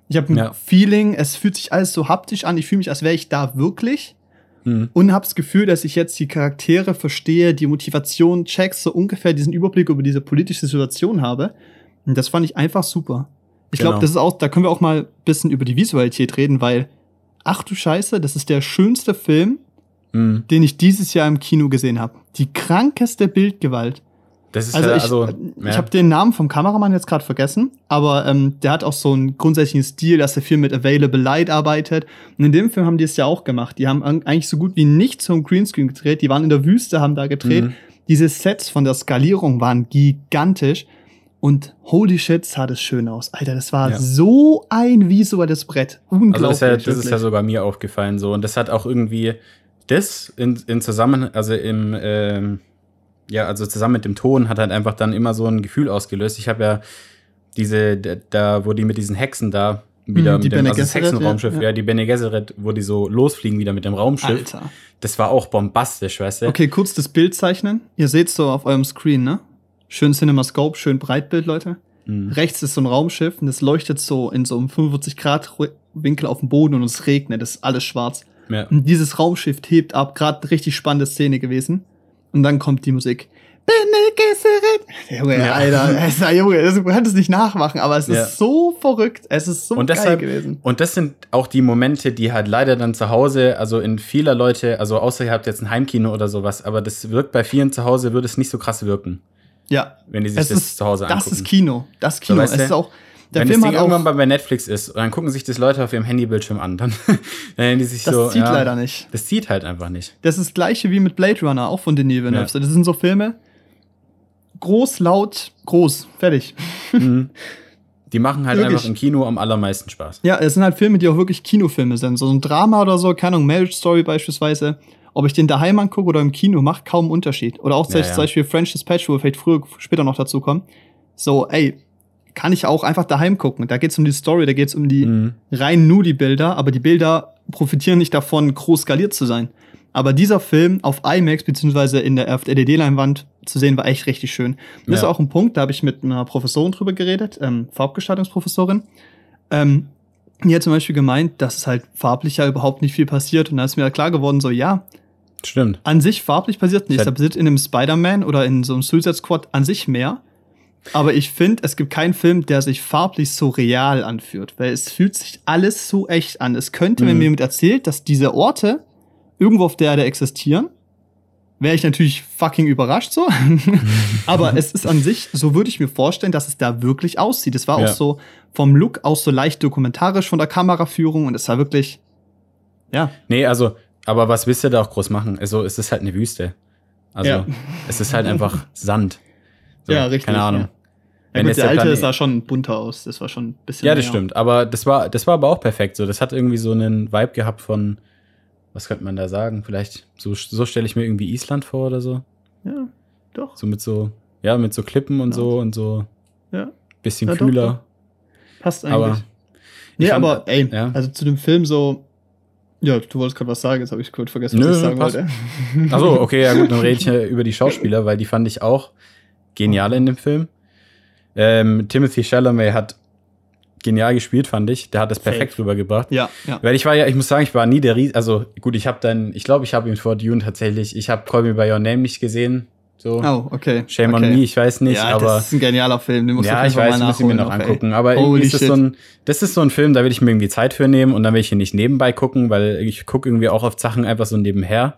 Ich habe ein Ja. Feeling, es fühlt sich alles so haptisch an. Ich fühle mich, als wäre ich da wirklich. Mhm. Und habe das Gefühl, dass ich jetzt die Charaktere verstehe, die Motivation checks, so ungefähr diesen Überblick über diese politische Situation habe. Und das fand ich einfach super. Ich glaube, Genau. das ist auch, da können wir auch mal ein bisschen über die Visualität reden, weil, ach du Scheiße, das ist der schönste Film, Mhm. den ich dieses Jahr im Kino gesehen habe. Die krankeste Bildgewalt. Das ist Also ich, also, ich ja. habe den Namen vom Kameramann jetzt gerade vergessen, aber ähm, der hat auch so einen grundsätzlichen Stil, dass er viel mit Available Light arbeitet. Und in dem Film haben die es ja auch gemacht. Die haben eigentlich so gut wie nichts vom Greenscreen gedreht. Die waren in der Wüste, haben da gedreht. Mhm. Diese Sets von der Skalierung waren gigantisch. Und holy shit, sah das schön aus. Alter, das war Ja. so ein visuelles Brett. Unglaublich. Also das, ist ja, das ist ja sogar mir aufgefallen so und das hat auch irgendwie das in, in Zusammen, also im ähm, ja, also zusammen mit dem Ton hat halt einfach dann immer so ein Gefühl ausgelöst. Ich habe ja diese da- wo die mit diesen Hexen da wieder Mhm, mit dem also das Hexenraumschiff, ja, ja, ja. die Bene Gesserit, wo die so losfliegen wieder mit dem Raumschiff. Alter. Das war auch bombastisch, weißt du? Okay, kurz das Bild zeichnen. Ihr seht so auf eurem Screen, ne? Schön CinemaScope, schön Breitbild, Leute. Mhm. Rechts ist so ein Raumschiff und es leuchtet so in so einem 45 Grad Ru- Winkel auf dem Boden und es regnet, es ist alles schwarz. Ja. Und dieses Raumschiff hebt ab, gerade richtig spannende Szene gewesen. Und dann kommt die Musik. Gesserit. Junge, Ja. Alter, [laughs] es, Junge, das- du kannst es nicht nachmachen, aber es Ja. ist so verrückt. Es ist so Und geil deshalb, gewesen. und das sind auch die Momente, die halt leider dann zu Hause, also in vieler Leute, also außer ihr habt jetzt ein Heimkino oder sowas, aber das wirkt bei vielen zu Hause, würde es nicht so krass wirken, Ja, wenn die sich es das ist, zu Hause das angucken. ist Kino. Das Kino. weißt es du? ist auch, Der Wenn Film das hat Ding irgendwann mal bei Netflix ist dann gucken sich das Leute auf ihrem Handybildschirm an, dann [laughs] dann die sich das so. zieht ja, leider nicht. Das zieht halt einfach nicht. Das ist das gleiche wie mit Blade Runner, auch von Denis Villeneuve. Ja. So, Das sind so Filme, groß, laut, groß, fertig. Mhm. Die machen halt Wirklich. einfach im Kino am allermeisten Spaß. Ja, es sind halt Filme, die auch wirklich Kinofilme sind. So ein Drama oder so, keine Ahnung, Marriage Story beispielsweise. Ob ich den daheim angucke oder im Kino, macht kaum Unterschied. Oder auch Ja, zum ja. Beispiel French Dispatch, wo wir vielleicht früher, später noch dazu kommen. So, ey, kann ich auch einfach daheim gucken. Da geht's um die Story, da geht's um die Mhm. rein nur die Bilder, aber die Bilder profitieren nicht davon, groß skaliert zu sein. Aber dieser Film auf IMAX beziehungsweise in der LED-Leinwand zu sehen, war echt richtig schön. Das ist Ja. auch ein Punkt, da habe ich mit einer Professorin drüber geredet, ähm, Farbgestaltungsprofessorin. Ähm, die hat zum Beispiel gemeint, dass es halt farblich ja überhaupt nicht viel passiert. Und da ist mir klar geworden, so ja, Stimmt. an sich farblich passiert nichts. Ist Da halt- passiert in einem Spider-Man oder in so einem Suicide Squad an sich mehr. Aber ich finde, es gibt keinen Film, der sich farblich so real anfühlt, weil es fühlt sich alles so echt an. Es könnte, wenn Mhm. mir jemand erzählt, dass diese Orte irgendwo auf der Erde existieren, wäre ich natürlich fucking überrascht so. [laughs] Aber es ist an sich, so würde ich mir vorstellen, dass es da wirklich aussieht. Es war Ja. auch so vom Look auch so leicht dokumentarisch von der Kameraführung und es war wirklich, ja, Nee, also, aber was willst du da auch groß machen? Also, es ist halt eine Wüste. Also, Ja. es ist halt einfach [laughs] Sand. So, Ja, richtig, Keine Ahnung. ja. Ja, Wenn gut, der alte Planet- sah schon bunter aus. Das war schon ein bisschen. Ja, das mehr. stimmt. Aber das war, das war aber auch perfekt. So, das hat irgendwie so einen Vibe gehabt von, was könnte man da sagen? Vielleicht, so, so stelle ich mir irgendwie Island vor oder so. Ja, doch. So mit so, ja, mit so Klippen und Ja. so und so Ja, bisschen Ja, doch, kühler. passt eigentlich. Aber nee, ich fand- aber ey, ja. also zu dem Film so. Ja, du wolltest gerade was sagen, jetzt habe ich kurz vergessen, was Nö, ich sagen passt. wollte. Achso, okay, ja gut, dann rede ich [laughs] über die Schauspieler, weil die fand ich auch genial in dem Film. Ähm, Timothy Chalamet hat genial gespielt, fand ich. Der hat das perfekt Safe. rübergebracht. Ja, ja. Weil ich war ja, ich muss sagen, ich war nie der Ries, also gut, ich habe dann, ich glaube, ich habe ihn vor Dune tatsächlich, ich habe Call Me By Your Name nicht gesehen, so. Oh, okay. Shame okay. on me, ich weiß nicht, ja, aber das ist ein genialer Film. Den musst ja, ich weiß, mal muss ich mir noch angucken. ey. Aber Holy ist das so ein, das ist so ein Film, da will ich mir irgendwie Zeit für nehmen und dann will ich ihn nicht nebenbei gucken, weil ich gucke irgendwie auch auf Sachen einfach so nebenher.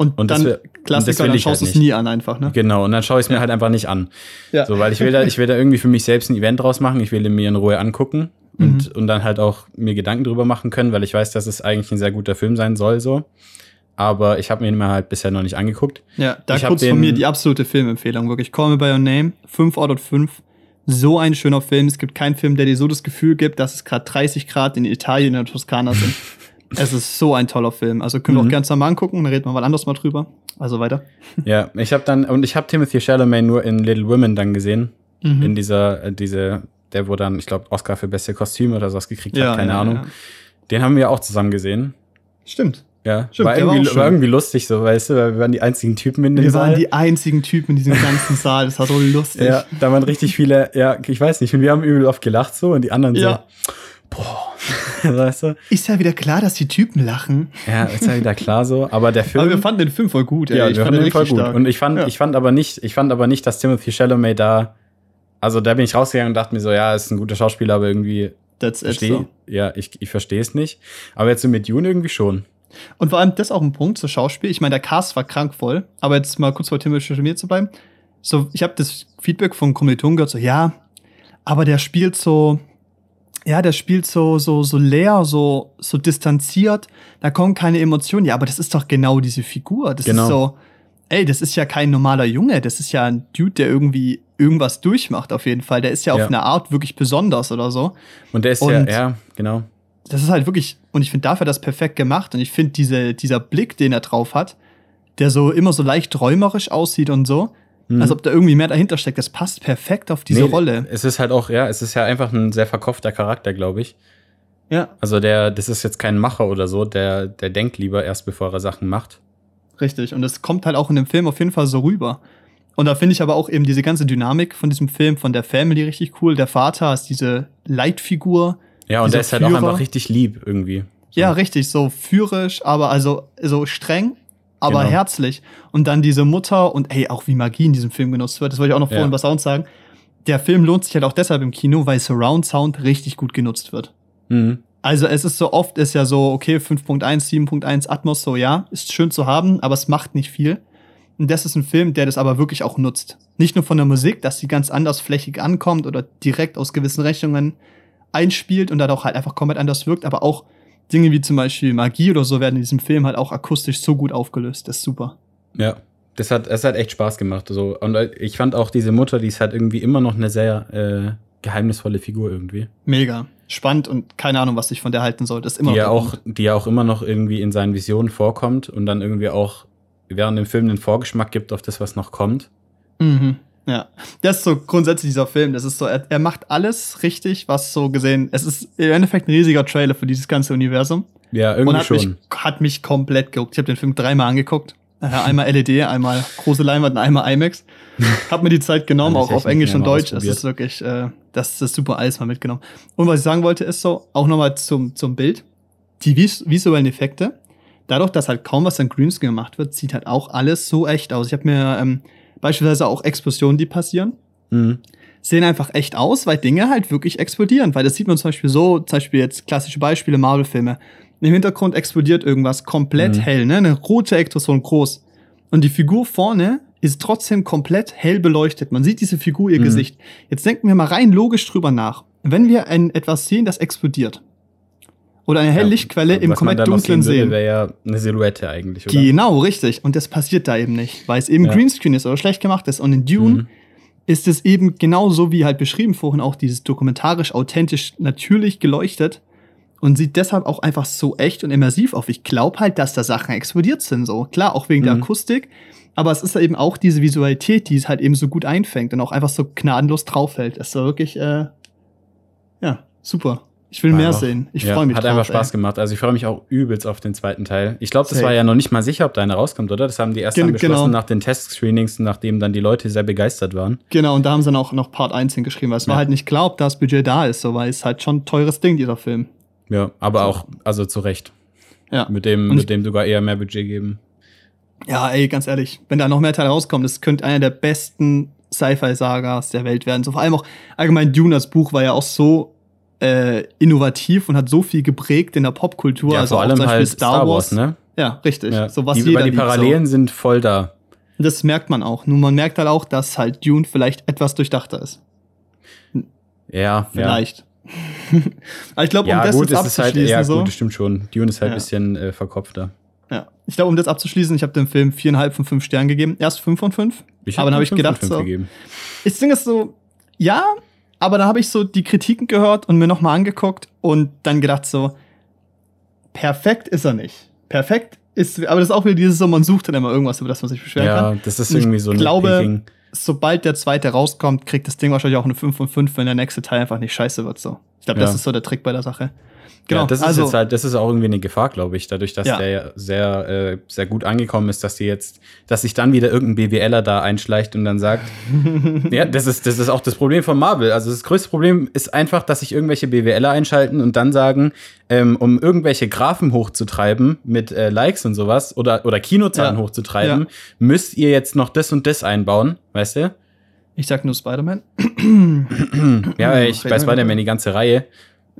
Und, und dann das Klassiker, dann ich schaust du halt es nie an einfach, ne? Genau, und dann schaue ich es mir Ja. halt einfach nicht an. Ja. So, weil ich will da, ich will da irgendwie für mich selbst ein Event draus machen, ich will mir in Ruhe angucken und, Mhm. und dann halt auch mir Gedanken drüber machen können, weil ich weiß, dass es eigentlich ein sehr guter Film sein soll, so. Aber ich habe mir ihn mal halt bisher noch nicht angeguckt. Ja, da Ich kurz von den- mir die absolute Filmempfehlung. Wirklich, Call Me By Your Name, 5 out of 5. So ein schöner Film. Es gibt keinen Film, der dir so das Gefühl gibt, dass es gerade 30 Grad in Italien in der Toskana sind. [laughs] es ist so ein toller Film. Also können wir Mhm. auch gerne zusammen angucken, dann reden wir mal anders mal drüber. Also weiter. Ja, ich habe dann, und ich habe Timothy Chalamet nur in Little Women dann gesehen. Mhm. In dieser, äh, diese, der wo dann, ich glaube, Oscar für beste Kostüme oder sowas gekriegt hat, keine ja, Ahnung. ja. Den haben wir auch zusammen gesehen. Stimmt. Ja, Stimmt, war, war irgendwie, war schön. irgendwie lustig so, weißt du, weil wir waren die einzigen Typen in dem Wir Saal. waren die einzigen Typen in diesem ganzen Saal. Das war so [laughs] lustig. ja, da waren richtig viele, ja, ich weiß nicht, und wir haben übel oft gelacht so und die anderen Ja. so, boah, [laughs] weißt du? Ist ja wieder klar, dass die Typen lachen. Ja, ist ja wieder klar so, aber der Film Aber wir fanden den Film voll gut. Ey. ja, ich wir fand fanden den den voll gut stark. und ich fand Ja. ich fand aber nicht, ich fand aber nicht, dass Timothy Chalamet da also da bin ich rausgegangen und dachte mir so, ja, ist ein guter Schauspieler, aber irgendwie That's it. verstehe So. ja, ich, ich verstehe es nicht, aber jetzt so mit Dune irgendwie schon. Und vor allem das ist auch ein Punkt zur Schauspiel. Ich meine, der Cast war krankvoll, aber jetzt mal kurz vor Timothy Chalamet zu bleiben. So, ich habe das Feedback von Kommilitonen gehört, so, ja, aber der spielt so, ja, der spielt so, so, so leer, so, so distanziert, da kommen keine Emotionen. Ja, aber das ist doch genau diese Figur. Das Genau. ist so, ey, das ist ja kein normaler Junge, das ist ja ein Dude, der irgendwie irgendwas durchmacht auf jeden Fall. Der ist ja, Ja. auf eine Art wirklich besonders oder so. Und der ist ja, Und- ja, genau. das ist halt wirklich, und ich finde dafür das perfekt gemacht. Und ich finde diese, dieser Blick, den er drauf hat, der so immer so leicht träumerisch aussieht und so, Mhm. als ob da irgendwie mehr dahinter steckt, das passt perfekt auf diese Nee, Rolle. Es ist halt auch, ja, es ist ja einfach ein sehr verkopfter Charakter, glaube ich. Ja, Also der, das ist jetzt kein Macher oder so, der, der denkt lieber erst, bevor er Sachen macht. richtig. Und das kommt halt auch in dem Film auf jeden Fall so rüber. Und da finde ich aber auch eben diese ganze Dynamik von diesem Film, von der Family richtig cool. Der Vater ist diese Leitfigur. Ja, und der ist halt auch Führer. einfach richtig lieb irgendwie. So. Ja, richtig, so führisch, aber also so streng, aber Genau. herzlich. Und dann diese Mutter und ey, auch wie Magie in diesem Film genutzt wird, das wollte ich auch noch Ja. vorhin was Sound sagen. Der Film lohnt sich halt auch deshalb im Kino, weil Surround Sound richtig gut genutzt wird. Mhm. Also es ist so oft ist ja so, okay, 5.1, 7.1 Atmos, so ja, ist schön zu haben, aber es macht nicht viel. Und das ist ein Film, der das aber wirklich auch nutzt. Nicht nur von der Musik, dass sie ganz anders flächig ankommt oder direkt aus gewissen Rechnungen einspielt und dann auch halt einfach komplett anders wirkt, aber auch Dinge wie zum Beispiel Magie oder so werden in diesem Film halt auch akustisch so gut aufgelöst. Das ist super. Ja, das hat, das hat echt Spaß gemacht. So. Und äh, ich fand auch diese Mutter, die ist halt irgendwie immer noch eine sehr äh, geheimnisvolle Figur irgendwie. Mega. Spannend und keine Ahnung, was ich von der halten soll. Das ist immer die ja auch, die ja auch immer noch irgendwie in seinen Visionen vorkommt und dann irgendwie auch während dem Film den Vorgeschmack gibt auf das, was noch kommt. Mhm. Ja, das ist so grundsätzlich dieser Film. Das ist so, er, er macht alles richtig, was so gesehen. Es ist im Endeffekt ein riesiger Trailer für dieses ganze Universum. Ja, Und irgendwie hat schon. mich, hat mich komplett geguckt. Ich habe den Film dreimal angeguckt. Äh, einmal LED, einmal große Leinwand und einmal IMAX. [laughs] Hab mir die Zeit genommen, auch auf Englisch und Deutsch. Das ist wirklich, äh, das ist super alles mal mitgenommen. Und was ich sagen wollte, ist so, auch nochmal zum, zum Bild. Die vis visuellen Effekte, dadurch, dass halt kaum was an Greenscreen gemacht wird, sieht halt auch alles so echt aus. Ich habe mir ähm, beispielsweise auch Explosionen, die passieren, Mhm. sehen einfach echt aus, weil Dinge halt wirklich explodieren. Weil das sieht man zum Beispiel so, zum Beispiel jetzt klassische Beispiele, Marvel-Filme. Im Hintergrund explodiert irgendwas komplett Mhm. hell, ne? Eine rote Explosion groß. Und die Figur vorne ist trotzdem komplett hell beleuchtet. Man sieht diese Figur, ihr Mhm. Gesicht. Jetzt denken wir mal rein logisch drüber nach. Wenn wir ein, etwas sehen, das explodiert, oder eine helle Lichtquelle im komplett dunklen sehen sehen. wäre ja eine Silhouette eigentlich, oder? Genau, richtig. Und das passiert da eben nicht, weil es eben Ja. Greenscreen ist oder schlecht gemacht ist. Und in Dune Mhm. ist es eben genauso wie halt beschrieben vorhin auch dieses dokumentarisch, authentisch, natürlich geleuchtet und sieht deshalb auch einfach so echt und immersiv auf. Ich glaube halt, dass da Sachen explodiert sind, so. Klar, auch wegen der Mhm. Akustik, aber es ist ja eben auch diese Visualität, die es halt eben so gut einfängt und auch einfach so gnadenlos drauf hält. Es war wirklich, äh, ja, super. Ich will War mehr einfach- sehen. Ich ja, freue mich Hat drauf, einfach Spaß ey. gemacht. Also ich freue mich auch übelst auf den zweiten Teil. Ich glaube, das Safe. war ja noch nicht mal sicher, ob da einer rauskommt, oder? Das haben die erst Gen- dann beschlossen genau. nach den Test-Screenings, nachdem dann die Leute sehr begeistert waren. Genau, und da haben sie dann auch noch Part 1 hingeschrieben, weil es war Ja. halt nicht klar, ob das Budget da ist, so, weil es halt schon ein teures Ding, dieser Film. Ja, aber auch, also zu Recht. Ja. Mit dem, mit dem sogar eher mehr Budget geben. Ja, ey, ganz ehrlich, wenn da noch mehr Teile rauskommen, das könnte einer der besten Sci-Fi-Sagas der Welt werden. So vor allem auch allgemein Dune, das Buch war ja auch so äh, innovativ und hat so viel geprägt in der Popkultur. Ja, also vor allem zum Beispiel halt Star Wars, ne? Ja, richtig. Ja. So was die, jeder die Parallelen sind voll da. So. Das merkt man auch. Nur man merkt halt auch, dass halt Dune vielleicht etwas durchdachter ist. Ja, Vielleicht. [laughs] Aber ich glaube, ja. um Ja, das gut, jetzt halt, abzuschließen, ja, so. gut, das stimmt schon. Dune ist halt Ja. ein bisschen äh, verkopfter. Ja. Ich glaube, um das abzuschließen, ich habe dem Film viereinhalb von fünf Sternen gegeben. Erst fünf von fünf. Ich Aber dann hab ihm ich gedacht, so- gegeben. Das Ding ist so, ja, aber dann habe ich so die Kritiken gehört und mir nochmal angeguckt und dann gedacht so, perfekt ist er nicht. Perfekt ist, aber das ist auch wieder dieses so, man sucht dann immer irgendwas, über das man sich beschweren Ja, kann. das ist ich irgendwie so ein glaube, Nitpicking. Sobald der zweite rauskommt, kriegt das Ding wahrscheinlich auch eine 5 von 5, wenn der nächste Teil einfach nicht scheiße wird. So. Ich glaube, das Ja. ist so der Trick bei der Sache. Genau, Ja, das ist also, jetzt halt, das ist auch irgendwie eine Gefahr, glaube ich, dadurch, dass Ja. der ja sehr, äh, sehr gut angekommen ist, dass die jetzt, dass sich dann wieder irgendein BWLer da einschleicht und dann sagt, [laughs] ja, das ist, das ist auch das Problem von Marvel. Also das größte Problem ist einfach, dass sich irgendwelche BWLer einschalten und dann sagen, ähm, um irgendwelche Graphen hochzutreiben mit äh, Likes und sowas oder, oder Kinozahlen Ja. hochzutreiben, müsst ihr jetzt noch das und das einbauen, weißt du? ich sag nur Spider-Man. [clears throat] Ja, ich bei Spider-Man die ganze Reihe.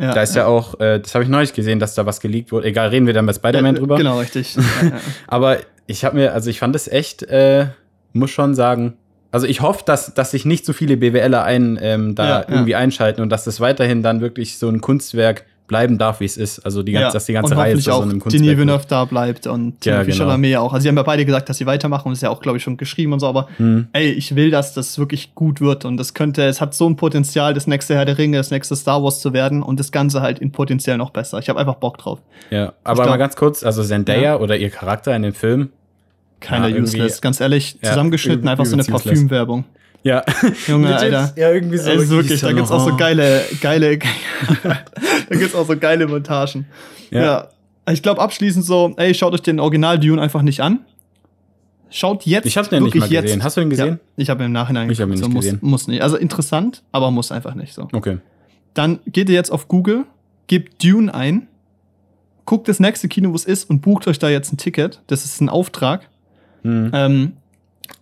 Ja, Da ist ja auch, äh, das habe ich neulich gesehen, dass da was geleakt wurde. Egal, reden wir dann bei Spider-Man drüber. Genau, richtig. ja, ja. [laughs] Aber ich habe mir, also ich fand es echt, äh, muss schon sagen, also ich hoffe, dass, dass sich nicht so viele BWLer ein, ähm, da Ja, ja. irgendwie einschalten und dass das weiterhin dann wirklich so ein Kunstwerk bleiben darf, wie es ist. Also die ganze, Ja, dass die ganze und Reihe zu so auch einem Denis Kunstwerk. wird. Villeneuve da bleibt und Ja, Timothée genau. Chalamet auch. Also sie haben ja beide gesagt, dass sie weitermachen und ist ja auch, glaube ich, schon geschrieben und so, aber Hm. ey, ich will, dass das wirklich gut wird und das könnte, es hat so ein Potenzial, das nächste Herr der Ringe, das nächste Star Wars zu werden und das Ganze halt in potenziell noch besser. Ich habe einfach Bock drauf. Ja, aber glaub- mal ganz kurz, also Zendaya Ja. oder ihr Charakter in dem Film. Keiner Ja, useless, ganz ehrlich, zusammengeschnitten, einfach so eine. Parfümwerbung. Ja, Junge, [laughs] Alter. Ja, irgendwie so. Ey, ist wirklich, da gibt's auch so geile, geile, [laughs] da gibt's auch so geile Montagen. Ja. Ja. Ich glaube abschließend so, ey, schaut euch den Original Dune einfach nicht an. Schaut jetzt. Ich habe den nicht mal gesehen. Hast du ihn gesehen? Ja, ich habe im Nachhinein Ich hab ihn geguckt, nicht so, muss, gesehen. muss nicht. Also interessant, aber muss einfach nicht so. Okay. Dann geht ihr jetzt auf Google, gebt Dune ein, guckt das nächste Kino, wo es ist und bucht euch da jetzt ein Ticket. Das ist ein Auftrag. Hm. Ähm,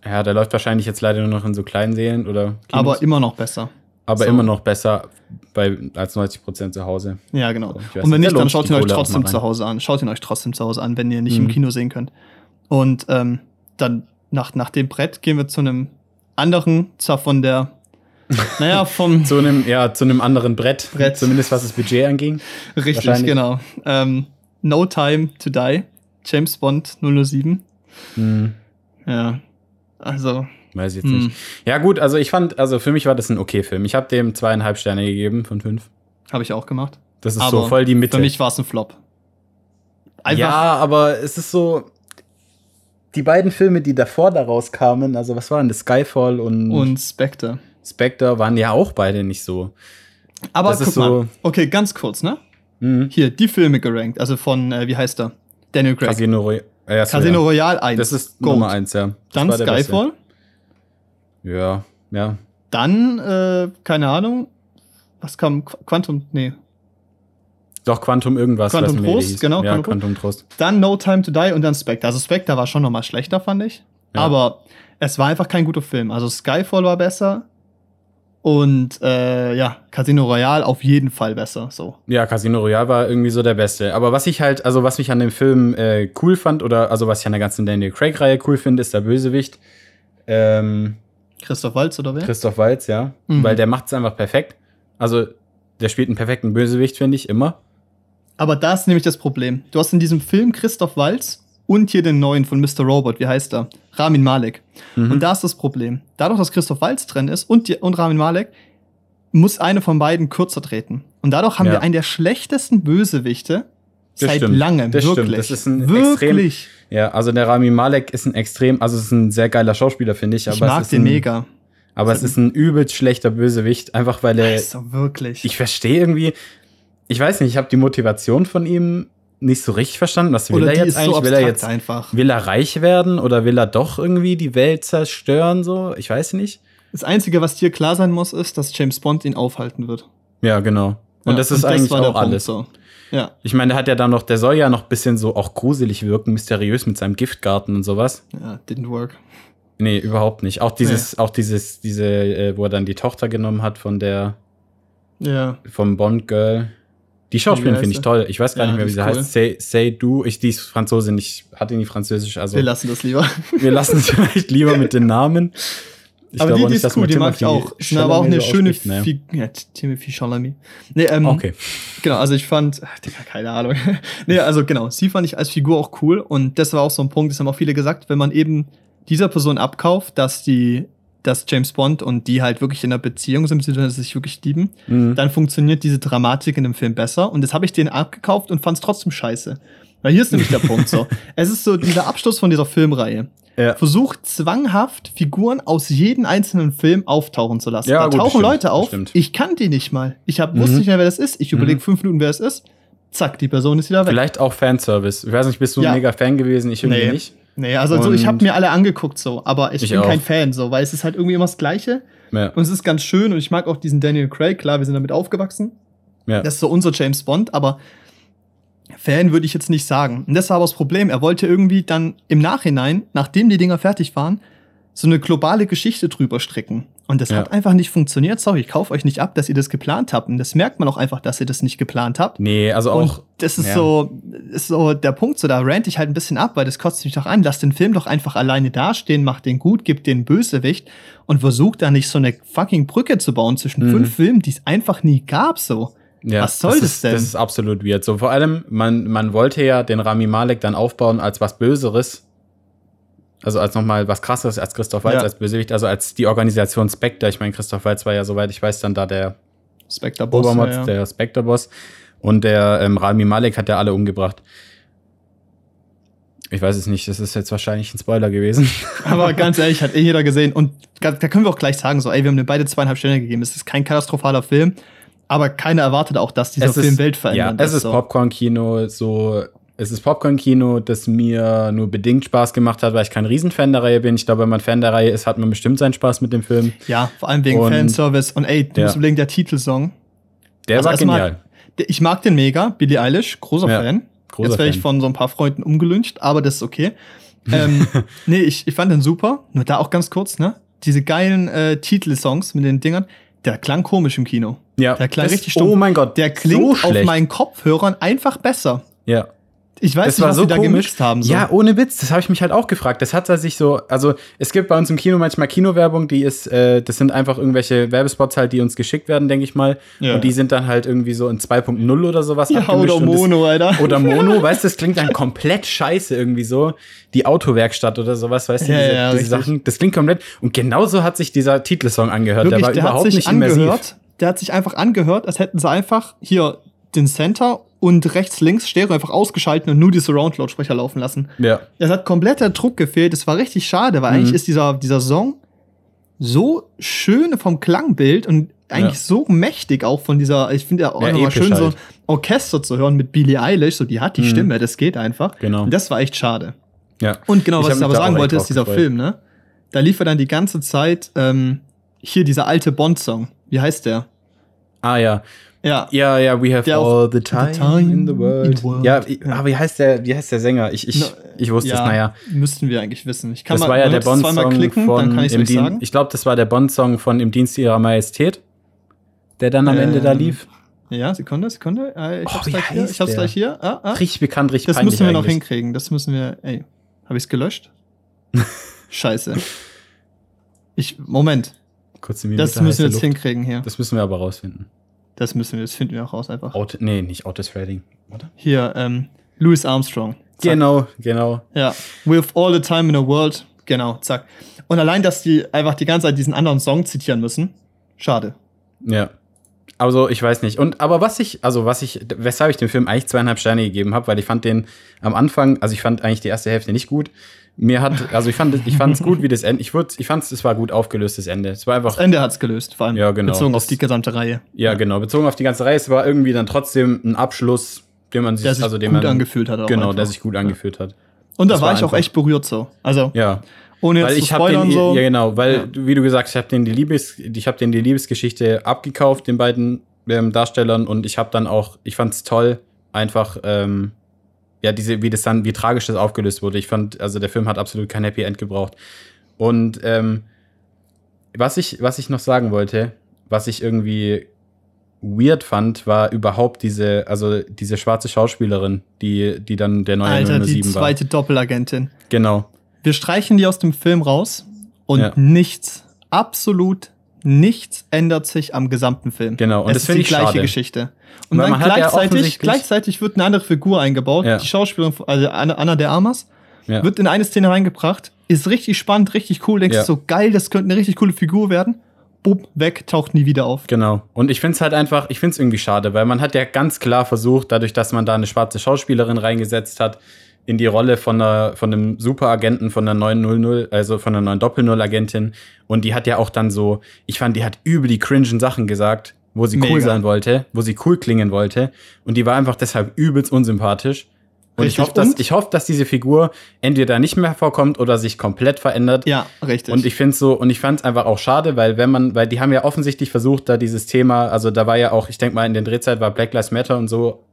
Ja, der läuft wahrscheinlich jetzt leider nur noch in so kleinen Seelen oder Kinos, aber immer noch besser. Aber so. immer noch besser bei, als 90 Prozent zu Hause. Ja, genau. So, und wenn nicht, nicht, da dann schaut ihn euch trotzdem zu Hause an. Schaut ihn euch trotzdem zu Hause an, wenn ihr nicht Mhm. im Kino sehen könnt. Und ähm, dann nach, nach dem Brett gehen wir zu einem anderen, zwar von der, [laughs] naja, vom. zu einem, ja, zu einem anderen Brett, Brett. zumindest was das Budget anging. richtig, genau. Ähm, no Time to Die, James Bond 007. Hm, Ja. Also, weiß ich jetzt hm, nicht. Ja, gut, also ich fand, also für mich war das ein okay Film. Ich habe dem zweieinhalb Sterne gegeben von fünf. habe ich auch gemacht. Das ist Aber so voll die Mitte. Für mich war es ein Flop. Einfach, Ja, aber es ist so. Die beiden Filme, die davor daraus kamen, also was waren das? Skyfall und, und Spectre. Spectre, waren ja auch beide nicht so. Aber Das guck ist so- mal. Okay, ganz kurz, ne? Mhm. Hier, die Filme gerankt. Also von, äh, wie heißt er? Daniel Craig. Casino Royale. Ja, so, Casino ja. Royale 1. Das ist Gold. Nummer eins, ja. Das Dann. Skyfall. Ja, ja. Dann, äh, keine Ahnung. Was kam? Qu- Quantum? Nee. Doch, Quantum irgendwas. Quantum Trost, genau, Ja, Quantum Quantum Trost. Dann No Time to Die und dann Spectre. Also Spectre war schon noch mal schlechter, fand ich. Ja. Aber es war einfach kein guter Film. Also Skyfall war besser. Und äh, ja, Casino Royale auf jeden Fall besser. So. Ja, Casino Royale war irgendwie so der Beste. Aber was ich halt, also was ich an dem Film äh, cool fand, oder also was ich an der ganzen Daniel Craig-Reihe cool finde, ist der Bösewicht. Ähm, Christoph Waltz oder wer? Christoph Waltz, ja. Mhm. Weil der macht es einfach perfekt. Also, der spielt einen perfekten Bösewicht, finde ich, immer. Aber da ist nämlich das Problem. Du hast in diesem Film Christoph Waltz und hier den neuen von Mr. Robot, wie heißt er? Ramin Malek. Mhm. Und da ist das Problem. Dadurch, dass Christoph Waltz drin ist und, die, und Ramin Malek, muss eine von beiden kürzer treten. Und dadurch haben Ja. wir einen der schlechtesten Bösewichte Das seit langem. Das wirklich. stimmt. Das ist ein wirklich. Ja, also der Rami Malek ist ein extrem, also es ist ein sehr geiler Schauspieler, finde ich. Aber Ich mag ist den ein, mega. Aber es ist ein übelst schlechter Bösewicht, einfach weil er. Also wirklich. Ich verstehe irgendwie. Ich weiß nicht, ich habe die Motivation von ihm nicht so richtig verstanden. Was will Oder er jetzt ist eigentlich? so will er jetzt einfach. Will er reich werden oder will er doch irgendwie die Welt zerstören? So, ich weiß nicht. Das Einzige, was dir klar sein muss, ist, dass James Bond ihn aufhalten wird. Ja, genau. Und Ja, das ist eigentlich war der auch Punkt alles. so. Ja, Ich meine, der hat ja dann noch, der soll ja noch ein bisschen so auch gruselig wirken, mysteriös mit seinem Giftgarten und sowas. ja, didn't work. Nee, überhaupt nicht. Auch dieses, auch dieses, diese, äh, wo er dann die Tochter genommen hat von der, Ja, vom Bond Girl. Die Schauspielerin finde ich toll. Ich weiß gar Ja, nicht mehr, wie sie cool. heißt. Say, say du. Ich, die ist Franzosin. Ich hatte nie Französisch. Also wir lassen das lieber. wir lassen es vielleicht lieber mit den Namen. [laughs] Ich aber die, die nicht, ist cool, die mag ich auch. Ist aber auch eine so schöne ne? Figur. Ja, Timothy Chalamet. Nee, ähm, Okay. Genau, also ich fand, ach, [laughs] Digga, keine Ahnung. [laughs] nee, also genau, sie fand ich als Figur auch cool und das war auch so ein Punkt, das haben auch viele gesagt, wenn man eben dieser Person abkauft, dass die, dass James Bond und die halt wirklich in einer Beziehung sind, beziehungsweise sich wirklich lieben, Mhm. dann funktioniert diese Dramatik in dem Film besser und das habe ich denen abgekauft und fand es trotzdem scheiße. Weil hier ist nämlich der Punkt so. [laughs] Es ist so dieser Abschluss von dieser Filmreihe. Ja. Versucht zwanghaft Figuren aus jedem einzelnen Film auftauchen zu lassen. Ja, da gut, tauchen stimmt, Leute auf. stimmt. Ich kann die nicht mal. Ich hab, wusste Mhm. nicht mehr, wer das ist. Ich überlege Mhm. fünf Minuten, wer es ist. Zack, die Person ist wieder weg. Vielleicht auch Fanservice. Ich weiß nicht, bist du Ja. ein mega Fan gewesen? Ich irgendwie Nee. nicht. Nee, also, also ich habe mir alle angeguckt so, aber ich, Ich bin auch. kein Fan so, weil es ist halt irgendwie immer das Gleiche Ja. und es ist ganz schön und ich mag auch diesen Daniel Craig. Klar, wir sind damit aufgewachsen. Ja. Das ist so unser James Bond, aber Fan würde ich jetzt nicht sagen. Und das war aber das Problem. Er wollte irgendwie dann im Nachhinein, nachdem die Dinger fertig waren, so eine globale Geschichte drüber stricken. Und das Ja. hat einfach nicht funktioniert. Sorry, ich kaufe euch nicht ab, dass ihr das geplant habt. Und das merkt man auch einfach, dass ihr das nicht geplant habt. Nee, also auch. Und das ist ja. so, ist so der Punkt, so da rant ich halt ein bisschen ab, weil das kotzt mich doch an. Lass den Film doch einfach alleine dastehen, mach den gut, gib den Bösewicht und versuch da nicht so eine fucking Brücke zu bauen zwischen Mhm. fünf Filmen, die es einfach nie gab, so. Ja, Was soll das ist, denn? Das ist absolut weird. So, vor allem, man, man wollte ja den Rami Malek dann aufbauen als was Böseres. Also als nochmal was krasseres als Christoph Waltz Ja. als Bösewicht, also als die Organisation Spectre. Ich meine, Christoph Waltz war ja, soweit ich weiß, dann da der Spectre Boss. Obermotz, ja, der Spectre-Boss. Und der ähm, Rami Malek hat ja alle umgebracht. Ich weiß es nicht, das ist jetzt wahrscheinlich ein Spoiler gewesen. [laughs] Aber ganz ehrlich, hat eh jeder gesehen. Und da können wir auch gleich sagen, so, ey, wir haben dir beide zweieinhalb Sterne gegeben. Es ist kein katastrophaler Film, aber keiner erwartet auch, dass dieser Es ist- Film weltverändernd Ja, es ist so. Popcorn-Kino, so. Es ist Popcorn-Kino, das mir nur bedingt Spaß gemacht hat, weil ich kein Riesenfan der Reihe bin. Ich glaube, wenn man Fan der Reihe ist, hat man bestimmt seinen Spaß mit dem Film. Ja, vor allem wegen Und- Fanservice. Und ey, du Ja. musst überlegen, der Titelsong. Der Also war genial. Ich mag den mega, Billie Eilish, großer Ja, Fan. großer Jetzt werde ich von so ein paar Freunden umgelüncht, aber das ist okay. [laughs] ähm, nee, ich, ich fand den super. Nur da auch ganz kurz, ne? Diese geilen äh, Titelsongs mit den Dingern, der klang komisch im Kino. Ja, Der klang das- richtig stumpf. Oh mein Gott, Der klingt so auf meinen Kopfhörern einfach besser. Ja, Ich weiß das nicht, war was so sie da komisch. gemixt haben. So. Ja, ohne Witz, das habe ich mich halt auch gefragt. Das hat er sich so, also es gibt bei uns im Kino manchmal Kinowerbung, die ist, äh, das sind einfach irgendwelche Werbespots halt, die uns geschickt werden, denke ich mal. Ja. Und die sind dann halt irgendwie so in 2.0 oder sowas ja, oder und das- Mono, Alter. Oder [laughs] Mono, weißt du, das klingt dann komplett scheiße irgendwie so. Die Autowerkstatt oder sowas, weißt du, Ja, diese, ja, diese. Sachen. Das klingt komplett. Und genauso hat sich dieser Titelsong angehört. Wirklich, der war der hat überhaupt sich nicht immersiv. Der hat sich einfach angehört, als hätten sie einfach hier den Center und rechts, links Stereo einfach ausgeschaltet und nur die Surround-Lautsprecher laufen lassen. Ja. Es hat komplett der Druck gefehlt. Es war richtig schade, weil Mhm. eigentlich ist dieser, dieser Song so schön vom Klangbild und eigentlich Ja. so mächtig auch von dieser, ich finde ja auch Ja, episch schön, so halt. ein Orchester zu hören mit Billie Eilish, so die hat die Mhm. Stimme, das geht einfach. Genau. Und das war echt schade. Ja. Und genau, Ich was ich aber sagen wollte, ist dieser gefreut. Film, ne? Da lief er dann die ganze Zeit ähm, hier dieser alte Bond-Song. Wie heißt der? Ah ja. Ja. Ja, ja, we have Der all the time, time in the world. in the world. Ja, Ja. aber wie heißt der, wie heißt der Sänger? Ich, ich, Na, ich wusste es, ja, naja. Müssten wir eigentlich wissen. Ich kann Das mal, war ja der es Bond-Song klicken, von dann kann ich im Dien- sagen. Ich glaube, das war der Bond-Song von Im Dienst ihrer Majestät, der dann am Ende da Ähm, lief. Ja, Sekunde, Sekunde. Äh, Ich Oh, hab's gleich hier. Ich hab's gleich hier. Ah, ah. Richtig bekannt, richtig Das müssen wir noch eigentlich. hinkriegen. Das müssen wir. Ey, habe ich's gelöscht? [laughs] Scheiße. Ich Moment. Kurze Minute Das müssen wir jetzt Luft. hinkriegen hier. Das müssen wir aber rausfinden. Das müssen wir. Das finden wir auch raus einfach. Auto, nee, nicht Otis Redding, oder? Hier. Ähm, Louis Armstrong. Zack. Genau, genau. Ja. With all the time in the world. Genau. Zack. Und allein, dass die einfach die ganze Zeit diesen anderen Song zitieren müssen. Schade. Ja. Also, ich weiß nicht. Und aber was ich, also was ich, weshalb ich dem Film eigentlich zweieinhalb Sterne gegeben habe, weil ich fand den am Anfang, also ich fand eigentlich die erste Hälfte nicht gut. Mir hat, also ich fand, ich fand es gut, wie das Ende. Ich würde, ich fand es war gut aufgelöstes Ende. Es war einfach, Das Ende hat's gelöst, vor allem Ja, genau. bezogen auf Das- die gesamte Reihe. ja genau, bezogen auf die ganze Reihe. Es war irgendwie dann trotzdem ein Abschluss, den man sich, Der sich also den gut man, angefühlt hat. Auch genau, der sich gut angefühlt hat. Und da das war war ich auch echt berührt so. Also, Ja, ohne jetzt weil zu ich habe spoilern den, so. ja genau, weil Ja. wie du gesagt, hast, ich habe den die Liebes, ich habe den die Liebesgeschichte abgekauft, den beiden ähm, Darstellern und ich habe dann auch, ich fand es toll, einfach ähm, ja diese, wie das dann, wie tragisch das aufgelöst wurde. Ich fand, also der Film hat absolut kein Happy End gebraucht. Und ähm, was ich, was ich noch sagen wollte, was ich irgendwie weird fand, war überhaupt diese, also diese schwarze Schauspielerin, die, die dann der neue Alter, die 007 war. zweite Doppelagentin. Genau. Wir streichen die aus dem Film raus und Ja. nichts, absolut nichts ändert sich am gesamten Film. Genau, und es das ist die ich gleiche schade. Geschichte. Und Weil dann hat ja gleichzeitig, gleichzeitig wird eine andere Figur eingebaut. Ja. Die Schauspielerin, also Anna, de Armas, Ja. wird in eine Szene reingebracht, ist richtig spannend, richtig cool, denkst du so geil, das könnte eine richtig coole Figur werden. Bub, weg, taucht nie wieder auf. Genau. Und ich finde es halt einfach, ich finde es irgendwie schade, weil man hat ja ganz klar versucht, dadurch, dass man da eine schwarze Schauspielerin reingesetzt hat, in die Rolle von, einer, von einem Superagenten, von einer neuen 00, also von einer neuen Doppel-Null-Agentin. Und die hat ja auch dann so, ich fand, die hat übel die cringen Sachen gesagt, wo sie cool Mega. sein wollte, wo sie cool klingen wollte. Und die war einfach deshalb übelst unsympathisch. Und ich Richtig. hoffe, dass, ich hoffe, dass diese Figur entweder nicht mehr vorkommt oder sich komplett verändert. Ja, richtig. Und ich finde so, und ich fand es einfach auch schade, weil wenn man, weil die haben ja offensichtlich versucht, da dieses Thema, also da war ja auch, ich denke mal, in der Drehzeit war Black Lives Matter und so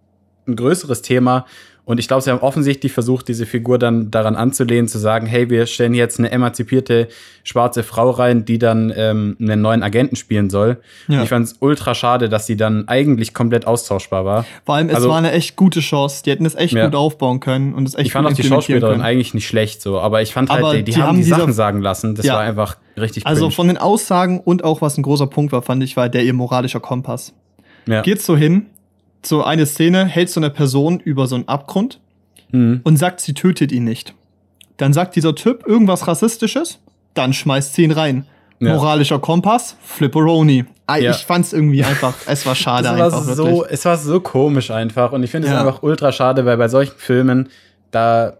ein größeres Thema. Und ich glaube, sie haben offensichtlich versucht, diese Figur dann daran anzulehnen, zu sagen, hey, wir stellen jetzt eine emanzipierte schwarze Frau rein, die dann ähm, einen neuen Agenten spielen soll. Ja. Ich fand es ultra schade, dass sie dann eigentlich komplett austauschbar war. Vor allem, es also- war eine echt gute Chance. Die hätten es echt Ja. gut aufbauen können und es echt Ich fand auch die Schauspielerin können. eigentlich nicht schlecht so, aber ich fand Aber halt, die, die, die haben haben die Sachen sagen lassen. Das Ja. war einfach richtig Also cringe. von den Aussagen und auch was ein großer Punkt war, fand ich, war der ihr moralischer Kompass. ja. Geht so hin, so eine Szene, hält so eine Person über so einen Abgrund Mhm. und sagt, sie tötet ihn nicht. Dann sagt dieser Typ irgendwas Rassistisches, dann schmeißt sie ihn rein. Ja. Moralischer Kompass, Flipperoni. Ah, Ja. Ich fand's irgendwie einfach, es war schade war einfach so, wirklich. es war so komisch einfach. Und ich finde es Ja. einfach ultra schade, weil bei solchen Filmen, da.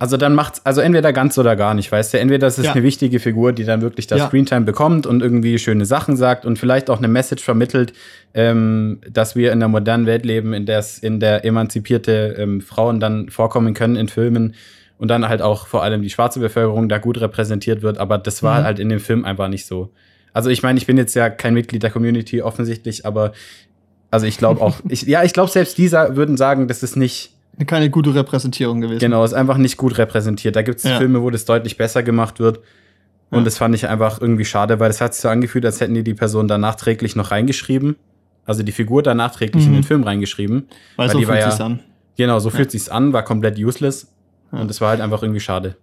Also dann macht's, also entweder ganz oder gar nicht, weißt du? Entweder das ist Ja. eine wichtige Figur, die dann wirklich das Ja. Screentime bekommt und irgendwie schöne Sachen sagt und vielleicht auch eine Message vermittelt, ähm, dass wir in einer modernen Welt leben, in der es in der emanzipierte ähm, Frauen dann vorkommen können in Filmen und dann halt auch vor allem die schwarze Bevölkerung da gut repräsentiert wird. Aber das war Mhm. halt in dem Film einfach nicht so. Also ich meine, ich bin jetzt ja kein Mitglied der Community offensichtlich, aber also ich glaube auch, [laughs] ich, ja, ich glaube selbst dieser würden sagen, das ist nicht, Keine gute Repräsentierung gewesen. genau, ist einfach nicht gut repräsentiert. Da gibt es Ja. Filme, wo das deutlich besser gemacht wird. Und Ja. das fand ich einfach irgendwie schade, weil es hat sich so angefühlt, als hätten die die Person da nachträglich noch reingeschrieben. Also die Figur da nachträglich in Mhm. den Film reingeschrieben. Weil weil so die fühlt ja- sich's an. Genau, so fühlt Ja. sich's an, war komplett useless. Ja. Und es war halt einfach irgendwie schade.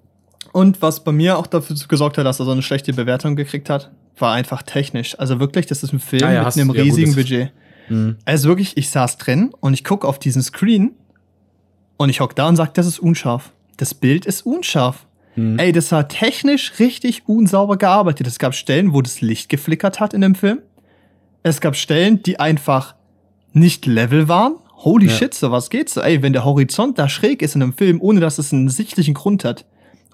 Und was bei mir auch dafür gesorgt hat, dass er so eine schlechte Bewertung gekriegt hat, war einfach technisch. Also wirklich, das ist ein Film Ah ja, mit hast- einem ja, riesigen das- Budget. Mhm. Also wirklich, ich saß drin und ich gucke auf diesen Screen und ich hock da und sag, das ist unscharf. Das Bild ist unscharf. Mhm. Ey, das war technisch richtig unsauber gearbeitet. Es gab Stellen, wo das Licht geflickert hat in dem Film. Es gab Stellen, die einfach nicht level waren. Holy Ja. shit, so was geht so. Ey, wenn der Horizont da schräg ist in einem Film, ohne dass es einen sichtlichen Grund hat.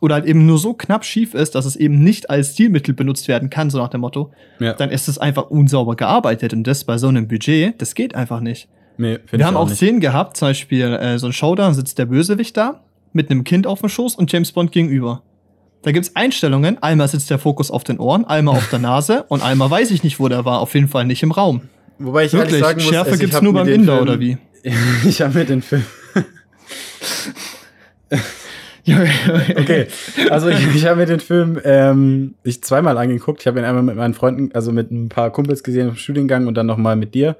Oder halt eben nur so knapp schief ist, dass es eben nicht als Stilmittel benutzt werden kann, so nach dem Motto, Ja. dann ist es einfach unsauber gearbeitet. Und das bei so einem Budget, das geht einfach nicht. Nee, Wir ich haben auch nicht. Szenen gehabt, zum Beispiel äh, so ein Showdown sitzt der Bösewicht da mit einem Kind auf dem Schoß und James Bond gegenüber. Da gibt's Einstellungen, einmal sitzt der Fokus auf den Ohren, einmal auf der Nase [laughs] und einmal weiß ich nicht, wo der war, auf jeden Fall nicht im Raum. Wobei ich Wirklich, sagen muss, Schärfe also gibt's hab nur beim Inder Film, oder wie? [laughs] ich habe mir den Film. [laughs] Okay, also ich, ich habe mir den Film ähm, ich zweimal angeguckt. Ich habe ihn einmal mit meinen Freunden, also mit ein paar Kumpels gesehen im Studiengang und dann nochmal mit dir.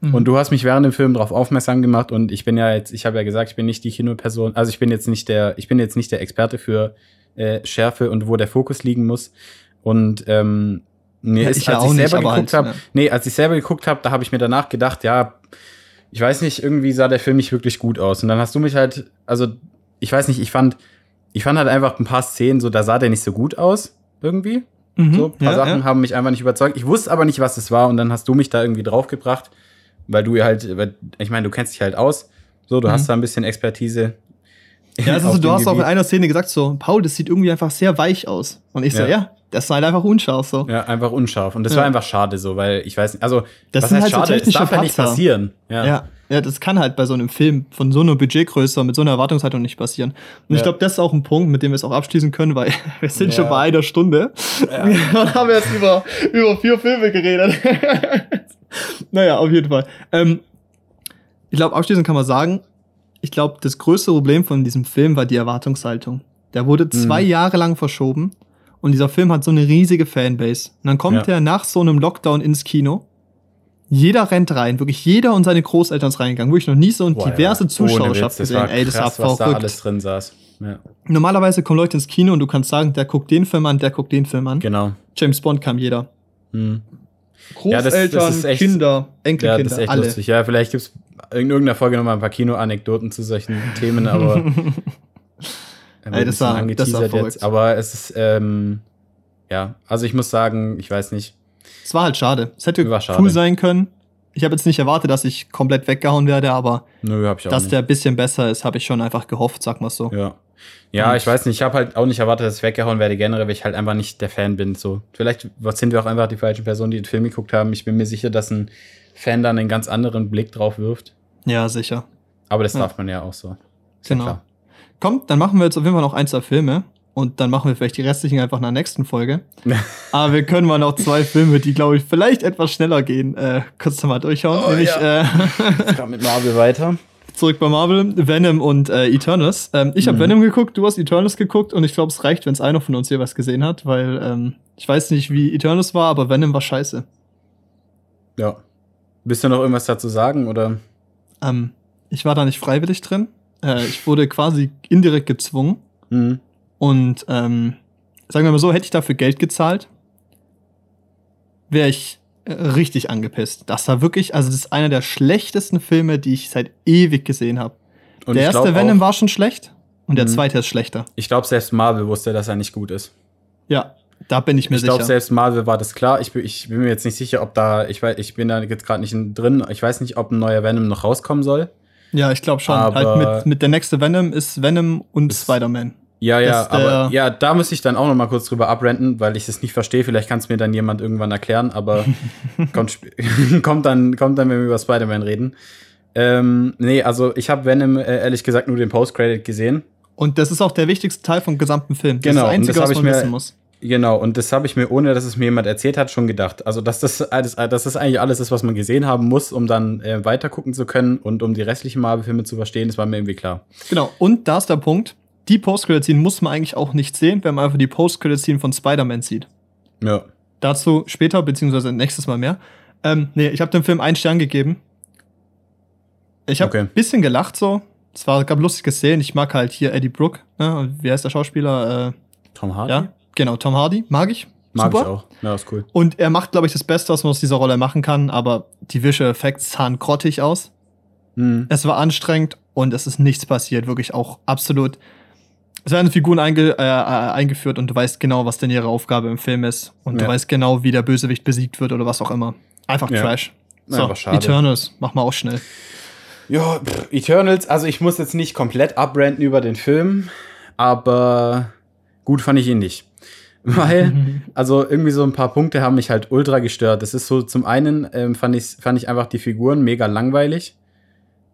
Mhm. Und du hast mich während dem Film darauf aufmerksam gemacht und ich bin ja jetzt, ich habe ja gesagt, ich bin nicht die Kinoperson, also ich bin jetzt nicht der, ich bin jetzt nicht der Experte für äh, Schärfe und wo der Fokus liegen muss. Und ähm, mir Ja, ist, ich ja als auch ich nicht, selber aber geguckt halt, habe, ja. nee, als ich selber geguckt habe, da habe ich mir danach gedacht, ja, ich weiß nicht, irgendwie sah der Film nicht wirklich gut aus. Und dann hast du mich halt, also ich weiß nicht, ich fand, ich fand halt einfach ein paar Szenen, so da sah der nicht so gut aus, irgendwie. Mhm, So, ein paar ja, Sachen ja. haben mich einfach nicht überzeugt. Ich wusste aber nicht, was es war und dann hast du mich da irgendwie draufgebracht, weil du ja halt, weil- ich meine, du kennst dich halt aus. So, du Mhm. hast da ein bisschen Expertise. Ja, also du hast auch in Gebiet. einer Szene gesagt so, Paul, das sieht irgendwie einfach sehr weich aus. Und ich so, Ja. Das ist halt einfach unscharf so. Ja, einfach unscharf. Und das Ja. war einfach schade so, weil ich weiß nicht, also, Das was sind heißt halt so schade? Es technische darf ja nicht Patzer. passieren. Ja. Ja. ja, das kann halt bei so einem Film von so einer Budgetgröße mit so einer Erwartungshaltung nicht passieren. Und ich Ja. glaube, das ist auch ein Punkt, mit dem wir es auch abschließen können, weil [laughs] wir sind schon bei einer Stunde und [laughs] haben jetzt über, über vier Filme geredet. [laughs] naja, auf jeden Fall. Ähm, ich glaube, abschließend kann man sagen, ich glaube, das größte Problem von diesem Film war die Erwartungshaltung. Der wurde zwei Mhm. Jahre lang verschoben und dieser Film hat so eine riesige Fanbase. Und dann kommt Ja. er nach so einem Lockdown ins Kino. Jeder rennt rein, wirklich jeder und seine Großeltern ist reingegangen. Wirklich noch nie so eine Boah, diverse ja. Zuschauerschaft Witz, gesehen. war Ey, das krass, war was da verrückt. alles drin saß. Ja, Normalerweise kommen Leute ins Kino und du kannst sagen, der guckt den Film an, der guckt den Film an. genau. James Bond kam jeder. Hm. Ja, das- Großeltern, das echt- Kinder, Ja, Enkelkinder, das ist echt alle. lustig. Ja, vielleicht gibt es in irgendeiner Folge nochmal ein paar Kino-Anekdoten zu solchen Themen, aber. [laughs] Ey, das war- das war verrückt. jetzt. Aber es ist, ähm, ja, also ich muss sagen, ich weiß nicht. Es war halt schade. Es hätte War schade. cool sein können. Ich habe jetzt nicht erwartet, dass ich komplett weggehauen werde, aber Nö, dass nicht. der ein bisschen besser ist, habe ich schon einfach gehofft, sag mal so. Ja. Ja, Und- ich weiß nicht, ich habe halt auch nicht erwartet, dass ich weggehauen werde, generell, weil ich halt einfach nicht der Fan bin. So. Vielleicht sind wir auch einfach die falschen Personen, die den Film geguckt haben. Ich bin mir sicher, dass ein Fan dann einen ganz anderen Blick drauf wirft. Ja, sicher. Aber das Ja. darf man ja auch so. Ist ja Genau. klar. Komm, dann machen wir jetzt auf jeden Fall noch ein, zwei Filme. Und dann machen wir vielleicht die restlichen einfach in der nächsten Folge. [laughs] Aber wir können mal noch zwei Filme, die, glaube ich, vielleicht etwas schneller gehen, äh, kurz nochmal durchhauen. Oh, Nämlich ja. äh, mit Marvel weiter. [laughs] zurück bei Marvel, Venom und äh, Eternals. Ähm, ich habe Mhm. Venom geguckt, du hast Eternals geguckt und ich glaube, es reicht, wenn es einer von uns hier was gesehen hat, weil ähm, ich weiß nicht, wie Eternals war, aber Venom war scheiße. Ja. Willst du noch irgendwas dazu sagen? Oder? Ähm, ich war da nicht freiwillig drin. Äh, ich wurde quasi indirekt gezwungen. Mhm. Und ähm, sagen wir mal so, hätte ich dafür Geld gezahlt, wäre ich äh, richtig angepisst. Das war wirklich, also das ist einer der schlechtesten Filme, die ich seit ewig gesehen habe. Der ich erste Venom war schon schlecht und der Mhm. zweite ist schlechter. Ich glaube, selbst Marvel wusste, dass er nicht gut ist. Ja, da bin ich mir Ich glaube, sicher. selbst Marvel war das klar. Ich, bin- ich bin mir jetzt nicht sicher, ob da, ich weiß, ich bin da jetzt gerade nicht in- drin. Ich weiß nicht, ob ein neuer Venom noch rauskommen soll. Ja, ich glaube schon. Aber- halt mit, mit der nächste Venom ist Venom und Spider-Man. Ja, ja, Das, aber ja, da muss ich dann auch noch mal kurz drüber abrenten, weil ich es nicht verstehe. Vielleicht kann es mir dann jemand irgendwann erklären, aber [laughs] kommt, [laughs] kommt, dann, kommt dann, wenn wir über Spider-Man reden. Ähm, nee, also ich habe Venom äh, ehrlich gesagt nur den Post-Credit gesehen. Und das ist auch der wichtigste Teil vom gesamten Film. Das Genau, ist das Einzige, das was ich man mir- wissen muss. Genau, und das habe ich mir, ohne dass es mir jemand erzählt hat, schon gedacht. Also, dass das, alles, dass das eigentlich alles ist, was man gesehen haben muss, um dann äh, weiter gucken zu können und um die restlichen Marvel-Filme zu verstehen, das war mir irgendwie klar. Genau, und da ist der Punkt, die Post-Credit-Scene muss man eigentlich auch nicht sehen, wenn man einfach die Post-Credit-Scene von Spider-Man sieht. Ja. Dazu später, beziehungsweise nächstes Mal mehr. Ähm, nee, ich habe dem Film einen Stern gegeben. Ich habe Okay. ein bisschen gelacht so. Es war, gab lustige Szenen. Ich mag halt hier Eddie Brooke. Ne? Und Wie heißt der Schauspieler? Äh, Tom Hardy? ja, genau, Tom Hardy. Mag ich. Mag Super. ich auch. Ja, ist cool. Und er macht, glaube ich, das Beste, was man aus dieser Rolle machen kann, aber die Visual Effects sahen grottig aus. Mhm. Es war anstrengend und es ist nichts passiert. Wirklich auch absolut. Es werden Figuren einge äh, äh, eingeführt und du weißt genau, was denn ihre Aufgabe im Film ist. Und du Ja. weißt genau, wie der Bösewicht besiegt wird oder was auch immer. Einfach Ja. Trash. So, Einfach schade. Eternals, mach mal auch schnell. Ja, pff, Eternals, also ich muss jetzt nicht komplett abrenten über den Film, aber gut fand ich ihn nicht. Weil, [laughs] also irgendwie so ein paar Punkte haben mich halt ultra gestört. Das ist so, zum einen ähm, fand, ich, fand ich einfach die Figuren mega langweilig.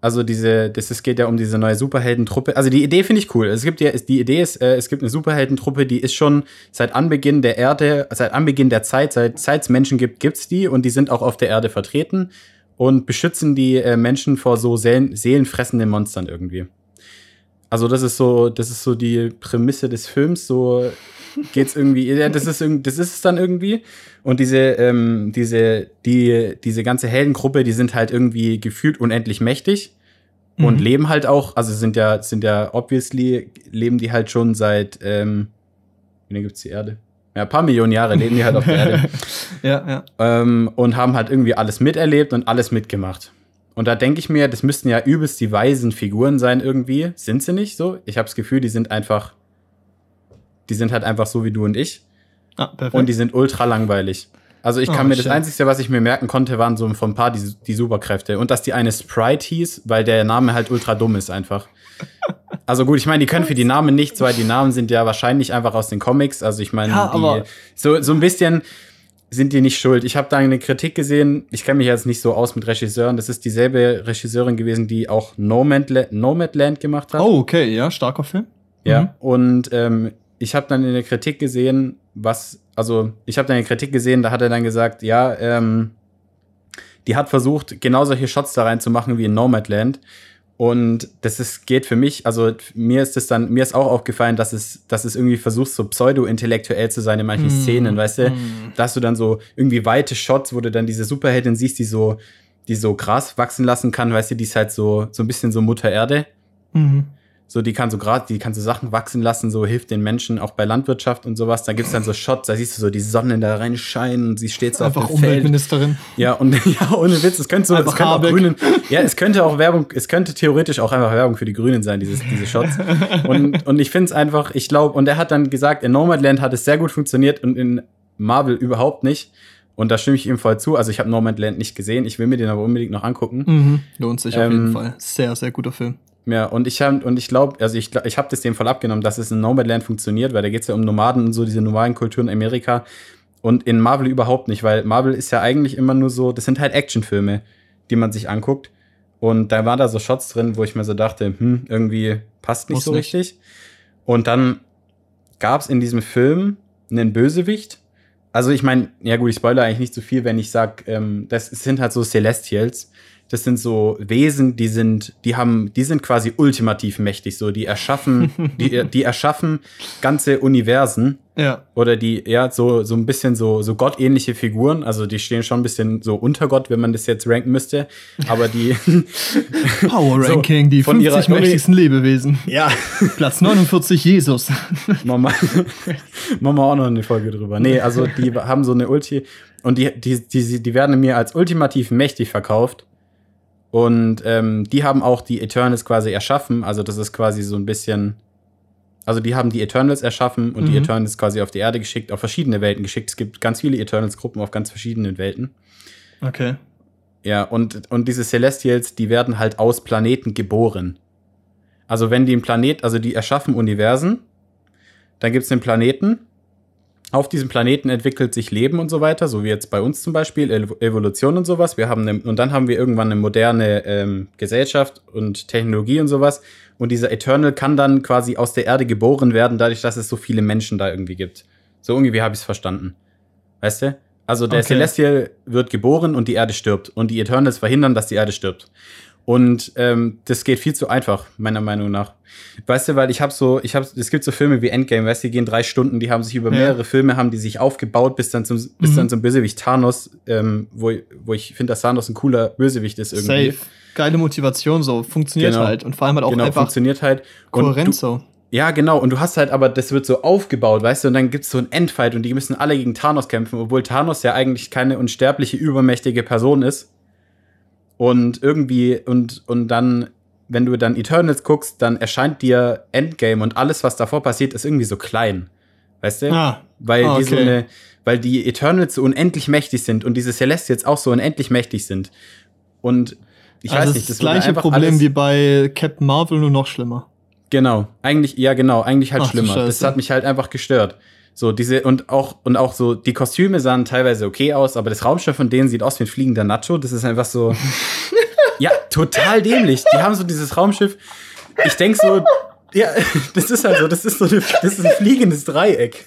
Also diese, das es geht ja um diese neue Superheldentruppe. Also die Idee finde ich cool. Es gibt ja, die Idee ist, äh, es gibt eine Superheldentruppe, die ist schon seit Anbeginn der Erde, seit Anbeginn der Zeit, seit seit es Menschen gibt, gibt's die und die sind auch auf der Erde vertreten und beschützen die äh, Menschen vor so seelen, seelenfressenden Monstern irgendwie. Also das ist so, das ist so die Prämisse des Films. So geht's irgendwie. Ja, das ist das ist es dann irgendwie. Und diese, ähm, diese, die, diese ganze Heldengruppe, die sind halt irgendwie gefühlt unendlich mächtig und Mhm. leben halt auch. Also sind ja, sind ja obviously leben die halt schon seit. Ähm, wie lange gibt's die Erde? Ja, ein paar Millionen Jahre leben die halt auf der Erde. [laughs] ja, ja. ähm, und haben halt irgendwie alles miterlebt und alles mitgemacht. Und da denke ich mir, das müssten ja übelst die weisen Figuren sein irgendwie. Sind sie nicht so? Ich habe das Gefühl, die sind einfach, die sind halt einfach so wie du und ich. Ah, perfekt. Und die sind ultra langweilig. Also ich kann Oh, mir das shit. Einzige, was ich mir merken konnte, waren so von ein paar die, die Superkräfte. Und dass die eine Sprite hieß, weil der Name halt ultra dumm ist einfach. [laughs] Also gut, ich meine, die können für die Namen nichts, weil die Namen sind ja wahrscheinlich einfach aus den Comics. Also ich meine, Ja, die, so, so ein bisschen sind die nicht schuld. Ich habe da eine Kritik gesehen, ich kenne mich jetzt nicht so aus mit Regisseuren. Das ist dieselbe Regisseurin gewesen, die auch Nomadland, Nomadland gemacht hat. oh, okay, ja, starker Film. Ja, Mhm. und ähm, ich habe dann in der Kritik gesehen, was, also ich habe dann in der Kritik gesehen, da hat er dann gesagt, ja, ähm, die hat versucht, genau solche Shots da reinzumachen wie in Nomadland. Und das ist, geht für mich, also mir ist es dann, mir ist auch aufgefallen, dass es, dass es irgendwie versucht, so pseudo-intellektuell zu sein in manchen Mm, Szenen, weißt du? mm. Da hast du dann so irgendwie weite Shots, wo du dann diese Superheldin siehst, die so, die so Gras wachsen lassen kann, weißt du, die ist halt so, so ein bisschen so Mutter Erde. Mhm. So, die kann so gerade, die kann so Sachen wachsen lassen, so hilft den Menschen auch bei Landwirtschaft und sowas. Da gibt's dann so Shots, da siehst du so die Sonne da reinscheinen und sie steht so Einfach auf dem Feld. Umweltministerin. Ja, und [laughs] ja, ohne Witz, es könnte so, es könnte auch. Grünen, ja, es könnte auch Werbung, es könnte theoretisch auch einfach Werbung für die Grünen sein, dieses, diese Shots. Und, und ich finde es einfach, ich glaube, und er hat dann gesagt, in Nomadland hat es sehr gut funktioniert und in Marvel überhaupt nicht. Und da stimme ich ihm voll zu. Also ich habe Nomadland nicht gesehen, ich will mir den aber unbedingt noch angucken. Mhm. Lohnt sich auf Ähm, jeden Fall. Sehr, sehr guter Film. Ja, und ich habe und ich glaube, also ich, ich habe das dem voll abgenommen, dass es in Nomadland funktioniert, weil da geht's ja um Nomaden und so diese Nomadenkultur in Amerika und in Marvel überhaupt nicht, weil Marvel ist ja eigentlich immer nur so, das sind halt Actionfilme, die man sich anguckt und da war da so Shots drin, wo ich mir so dachte, hm, irgendwie passt nicht Muss so nicht. richtig. Und dann gab's in diesem Film einen Bösewicht. Also ich meine, ja gut, ich spoilere eigentlich nicht so viel, wenn ich sag, ähm, das sind halt so Celestials. Das sind so Wesen, die sind, die haben, die sind quasi ultimativ mächtig. So, die erschaffen, [laughs] die, die erschaffen ganze Universen Ja. oder die, ja, so, so ein bisschen so, so gottähnliche Figuren. Also die stehen schon ein bisschen so unter Gott, wenn man das jetzt ranken müsste. Aber die, [laughs] Power [laughs] So, Ranking, die von 50 ihrer- mächtigsten Lebewesen. ja, Platz 49 Jesus. Machen wir, machen wir auch noch eine Folge drüber. Nee, also die haben so eine Ulti und die, die, die, die werden mir als ultimativ mächtig verkauft. Und ähm, die haben auch die Eternals quasi erschaffen. Also das ist quasi so ein bisschen. Also die haben die Eternals erschaffen und die Mhm. Eternals quasi auf die Erde geschickt, auf verschiedene Welten geschickt. Es gibt ganz viele Eternals-Gruppen auf ganz verschiedenen Welten. Okay. Ja, und, und diese Celestials, die werden halt aus Planeten geboren. Also wenn die einen Planet, also die erschaffen Universen, dann gibt es einen Planeten. Auf diesem Planeten entwickelt sich Leben und so weiter, so wie jetzt bei uns zum Beispiel, Ev- Evolution und sowas. Wir haben eine, und dann haben wir irgendwann eine moderne ähm, Gesellschaft und Technologie und sowas. Und dieser Eternal kann dann quasi aus der Erde geboren werden, dadurch, dass es so viele Menschen da irgendwie gibt. So irgendwie habe ich es verstanden. Weißt du? Also der Okay. Celestial wird geboren und die Erde stirbt. Und die Eternals verhindern, dass die Erde stirbt. Und ähm, das geht viel zu einfach, meiner Meinung nach. Weißt du, weil ich habe so, ich habe, es gibt so Filme wie Endgame, weißt du, die gehen drei Stunden, die haben sich über Ja. mehrere Filme, haben die sich aufgebaut, bis dann zum, bis Mhm. dann zum Bösewicht Thanos, ähm, wo, wo ich finde, dass Thanos ein cooler Bösewicht ist irgendwie. Safe. Geile Motivation so. Funktioniert Genau. halt. Und vor allem halt auch genau, einfach funktioniert halt. Kohärent du, so. ja, genau. Und du hast halt aber, das wird so aufgebaut, weißt du, und dann gibt's so ein Endfight und die müssen alle gegen Thanos kämpfen, obwohl Thanos ja eigentlich keine unsterbliche, übermächtige Person ist. Und irgendwie, und, und dann, wenn du dann Eternals guckst, dann erscheint dir Endgame und alles, was davor passiert, ist irgendwie so klein. Weißt du? Ah, weil ah, die so okay. eine, weil die Eternals so unendlich mächtig sind und diese Celestials auch so unendlich mächtig sind. Und ich also weiß nicht, das, das wurde gleiche Problem wie bei Captain Marvel, nur noch schlimmer. Genau, eigentlich, ja, genau, eigentlich halt Ach schlimmer. Das hat mich halt einfach gestört. So, diese, und auch, und auch so, die Kostüme sahen teilweise okay aus, aber das Raumschiff von denen sieht aus wie ein fliegender Nacho. Das ist einfach so, [laughs] ja, total dämlich. Die haben so dieses Raumschiff. Ich denk so, ja, [laughs] das ist halt so, das ist so, eine, das ist ein fliegendes Dreieck.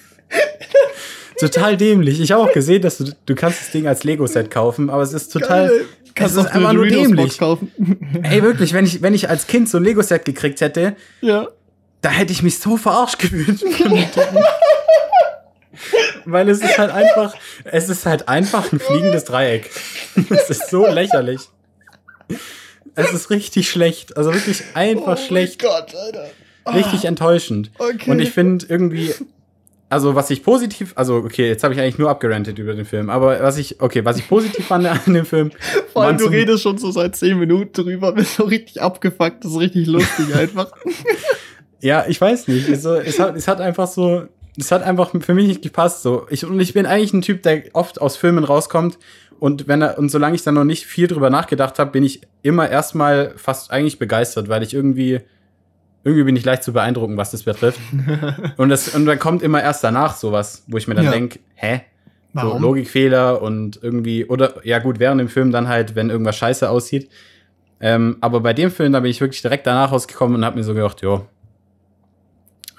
Total dämlich. Ich habe auch gesehen, dass du, du kannst das Ding als Lego-Set kaufen, aber es ist total, Geil. es Kannst ist einfach nur dämlich. kaufen. [laughs] Ey, wirklich, wenn ich, wenn ich als Kind so ein Lego-Set gekriegt hätte, ja. da hätte ich mich so verarscht gefühlt. Weil es ist halt einfach, es ist halt einfach ein fliegendes Dreieck. [laughs] Es ist so lächerlich. Es ist richtig schlecht. Also wirklich einfach schlecht. Oh Gott, Alter. Richtig enttäuschend. Okay. Und ich finde irgendwie, also was ich positiv, also okay, jetzt habe ich eigentlich nur abgerantet über den Film, aber was ich, okay, was ich positiv fand an dem Film, Vor allem, du redest schon so seit 10 Minuten drüber, bist so richtig abgefuckt, das ist richtig lustig einfach. [laughs] Ja, ich weiß nicht. Es, so, es, hat, es hat einfach so, es hat einfach für mich nicht gepasst. So. Ich, und ich bin eigentlich ein Typ, der oft aus Filmen rauskommt. Und wenn er, und solange ich dann noch nicht viel drüber nachgedacht habe, bin ich immer erstmal fast eigentlich begeistert, weil ich irgendwie, irgendwie bin ich leicht zu beeindrucken, was das betrifft. [laughs] und, das, und dann kommt immer erst danach sowas, wo ich mir dann Ja. denk, hä? So? Logikfehler und irgendwie, oder ja gut, während dem Film dann halt, wenn irgendwas scheiße aussieht. Ähm, aber bei dem Film, da bin ich wirklich direkt danach rausgekommen und habe mir so gedacht, jo.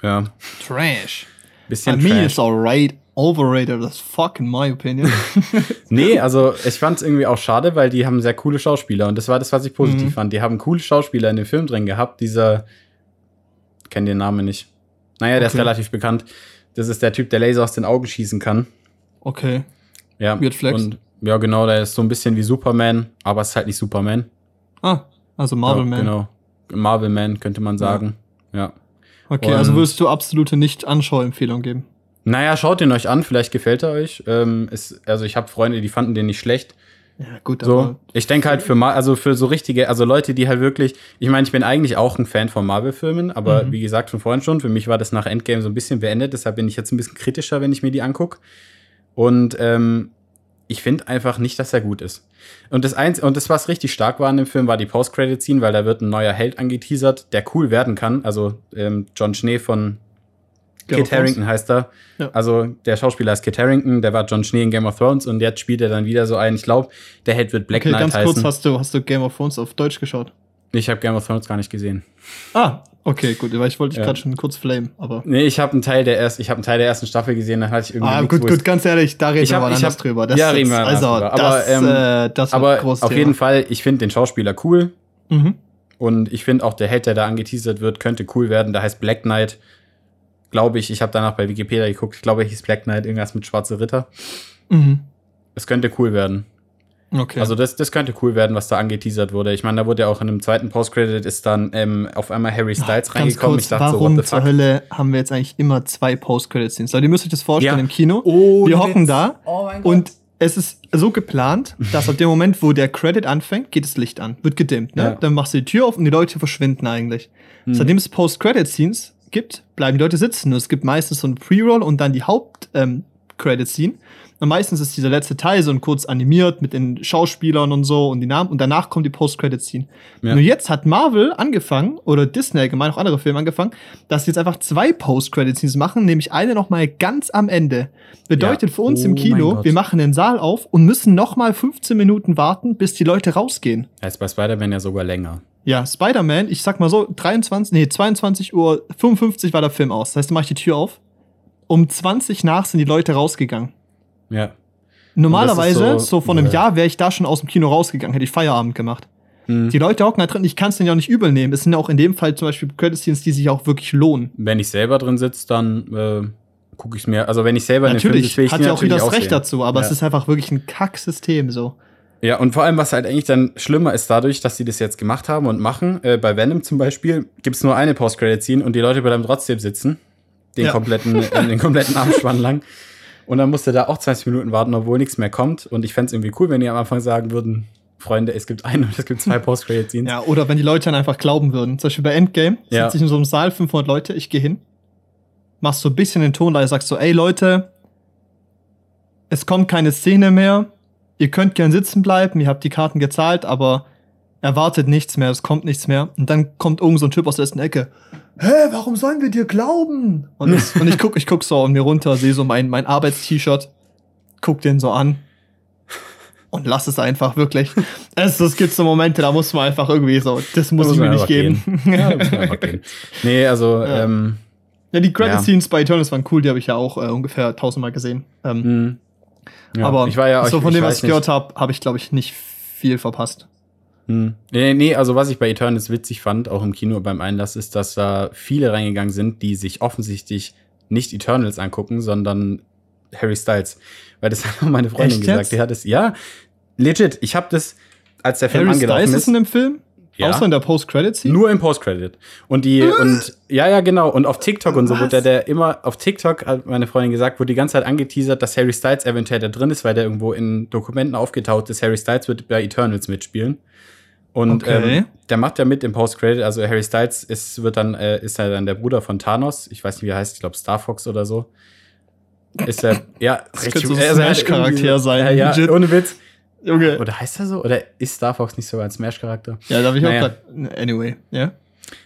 Ja, Trash. I bisschen mean, trash. it's alright. Overrated as fuck, in my opinion. [laughs] Nee, also ich fand es irgendwie auch schade, weil die haben sehr coole Schauspieler und das war das, was ich positiv Mhm. fand. Die haben coole Schauspieler in dem Film drin gehabt. Dieser, kenne den Namen nicht. Naja, der ist Okay. relativ bekannt. Das ist der Typ, der Laser aus den Augen schießen kann. okay. Ja, Weird Flex. Und ja, genau, der ist so ein bisschen wie Superman, aber es ist halt nicht Superman. Ah, also Marvel ja, Man. Genau. Marvel Man könnte man sagen. Ja. Okay, Und- also würdest du absolute Nicht-Anschauempfehlung geben? Naja, schaut ihn euch an, vielleicht gefällt er euch. Ähm, ist, also ich habe Freunde, die fanden den nicht schlecht. Ja, gut, So, ich denke halt für mal, also für so richtige, also Leute, die halt wirklich, ich meine, ich bin eigentlich auch ein Fan von Marvel-Filmen, aber Mhm. wie gesagt, von vorhin schon, für mich war das nach Endgame so ein bisschen beendet, deshalb bin ich jetzt ein bisschen kritischer, wenn ich mir die angucke. Und ähm, ich finde einfach nicht, dass er gut ist. Und das eins und das, was richtig stark war in dem Film, war die Post-Credit-Scene, weil da wird ein neuer Held angeteasert, der cool werden kann. Also ähm, John Schnee von Game Kit. Harrington heißt er. Ja. Also der Schauspieler ist Kit Harrington, der war John Schnee in Game of Thrones und jetzt spielt er dann wieder so einen. Ich glaube, der Held wird Black Okay, Knight ganz heißen. kurz, hast du, hast du Game of Thrones auf Deutsch geschaut? ich habe Game of Thrones gar nicht gesehen. Ah, okay, gut, weil ich wollte dich Ja. gerade schon kurz flamen, aber. Nee, ich habe einen Teil der erst, ich habe einen Teil der ersten Staffel gesehen, dann hatte ich irgendwie Ah, gut, gut, ganz ehrlich, da reden Ich wir hab- mal ich anders hab- drüber. Das ja, reden wir also, drüber. das, Aber, ähm, äh, das wird Aber ein großes auf Thema. jeden Fall, ich finde den Schauspieler cool Mhm. und ich finde auch der Held, der da angeteasert wird, könnte cool werden. Der heißt Black Knight. Glaube ich, ich habe danach bei Wikipedia geguckt. Ich glaube, er hieß Black Knight, irgendwas mit Schwarze Ritter. Mhm. Es könnte cool werden. Okay. Also das, das könnte cool werden, was da angeteasert wurde. Ich meine, da wurde ja auch in einem zweiten Post-Credit ist dann ähm, auf einmal Harry Styles Ganz reingekommen. kurz, ich dachte so, warum what the zur fuck? Hölle haben wir jetzt eigentlich immer zwei Post-Credit-Scenes? Leute, ihr müsst euch das vorstellen Ja. im Kino. Oh, wir hocken da Oh und es ist so geplant, dass ab dem Moment, wo der Credit anfängt, geht das Licht an, wird gedimmt. Ne? Ja. Dann machst du die Tür auf und die Leute verschwinden eigentlich. Hm. Seitdem es Post-Credit-Scenes gibt, bleiben die Leute sitzen. Und es gibt meistens so ein Pre-Roll und dann die Haupt-Credit-Scene. Und meistens ist dieser letzte Teil so ein kurz animiert mit den Schauspielern und so und die Namen. Und danach kommt die Post-Credit-Scene. Ja. Nur jetzt hat Marvel angefangen, oder Disney allgemein, auch andere Filme angefangen, dass sie jetzt einfach zwei Post-Credit-Scenes machen, nämlich eine nochmal ganz am Ende. Bedeutet Ja. für uns Oh im Kino, wir machen den Saal auf und müssen nochmal 15 Minuten warten, bis die Leute rausgehen. Er ist bei Spider-Man ja sogar länger. Ja, Spider-Man, ich sag mal so, 23, nee, 22 Uhr 55 war der Film aus. Das heißt, da mach ich die Tür auf. Um 20 nach sind die Leute rausgegangen. Ja. Normalerweise, so, so- vor einem ja. Jahr, wäre ich da schon aus dem Kino rausgegangen, hätte ich Feierabend gemacht. Mhm. Die Leute hocken da drin, ich kann es denen ja auch nicht übel nehmen. Es sind ja auch in dem Fall zum Beispiel Credit-Scenes, die sich auch wirklich lohnen. Wenn ich selber drin sitze, dann äh, gucke ich es mir. Also wenn ich selber natürlich, in den Film sitze, hat ja auch wieder das Recht dazu, aber ja. es ist einfach wirklich ein Kacksystem so. Ja, und vor allem, was halt eigentlich dann schlimmer ist, dadurch, dass sie das jetzt gemacht haben und machen, äh, bei Venom zum Beispiel, gibt es nur eine Post-Credit-Scene und die Leute bleiben trotzdem sitzen. Den ja. kompletten, äh, den kompletten [laughs] Abspann lang. Und dann musste da auch 20 Minuten warten, obwohl nichts mehr kommt. Und ich fände es irgendwie cool, wenn die am Anfang sagen würden, Freunde, es gibt eine und [laughs] es gibt zwei Post-Credit-Scenes. Ja, oder wenn die Leute dann einfach glauben würden. Zum Beispiel bei Endgame ja. sitze ich in so einem Saal, 500 Leute, ich gehe hin, machst so ein bisschen den Ton, da sagst so, ey Leute, es kommt keine Szene mehr, ihr könnt gern sitzen bleiben, ihr habt die Karten gezahlt, aber erwartet nichts mehr, es kommt nichts mehr. Und dann kommt irgend so ein Typ aus der ersten Ecke. Hä, warum sollen wir dir glauben? Und, das, und ich guck, ich guck so an mir runter, sehe so mein, mein Arbeitst-T-Shirt, guck den so an. Und lass es einfach, wirklich. Es, es gibt so Momente, da muss man einfach irgendwie so, das muss, da ich mir nicht geben. Gehen. Ja, muss gehen. Nee, also, ja. ähm, ja, die Credit-Scenes ja. bei Eternals waren cool, die habe ich ja auch äh, ungefähr tausendmal gesehen. Ähm, mhm. Ja, aber ich war ja, so von ich, dem, was ich gehört habe, habe ich, glaube ich, nicht viel verpasst. Hm. Nee, nee, also was ich bei Eternals witzig fand, auch im Kino beim Einlass, ist, dass da viele reingegangen sind, die sich offensichtlich nicht Eternals angucken, sondern Harry Styles. Weil das [laughs] hat auch meine Freundin Echt gesagt. Jetzt? Die hat es, ja, legit. Ich habe das, als der Film Harry angelaufen Styles ist. ist in dem Film? Ja. Außer in der Post-Credit-Scene? Nur im Post-Credit. Und die, äh. und, ja, ja, genau. Und auf TikTok und so Was? wird der, der immer, auf TikTok, hat meine Freundin gesagt, wurde die ganze Zeit angeteasert, dass Harry Styles eventuell da drin ist, weil der irgendwo in Dokumenten aufgetaucht ist. Harry Styles wird bei Eternals mitspielen. Und okay. ähm, der macht ja mit im Post-Credit, also Harry Styles ist, wird dann, äh, ist ja dann der Bruder von Thanos. Ich weiß nicht, wie er heißt, ich glaube Star Fox oder so. Ist er, [laughs] ja, das könnte so ein Smash-Charakter sein. Ja, ja ohne Witz. Junge. Oder heißt er so? Oder ist Star Fox nicht sogar ein Smash-Charakter? Ja, da habe ich naja. auch grad, Anyway, ja.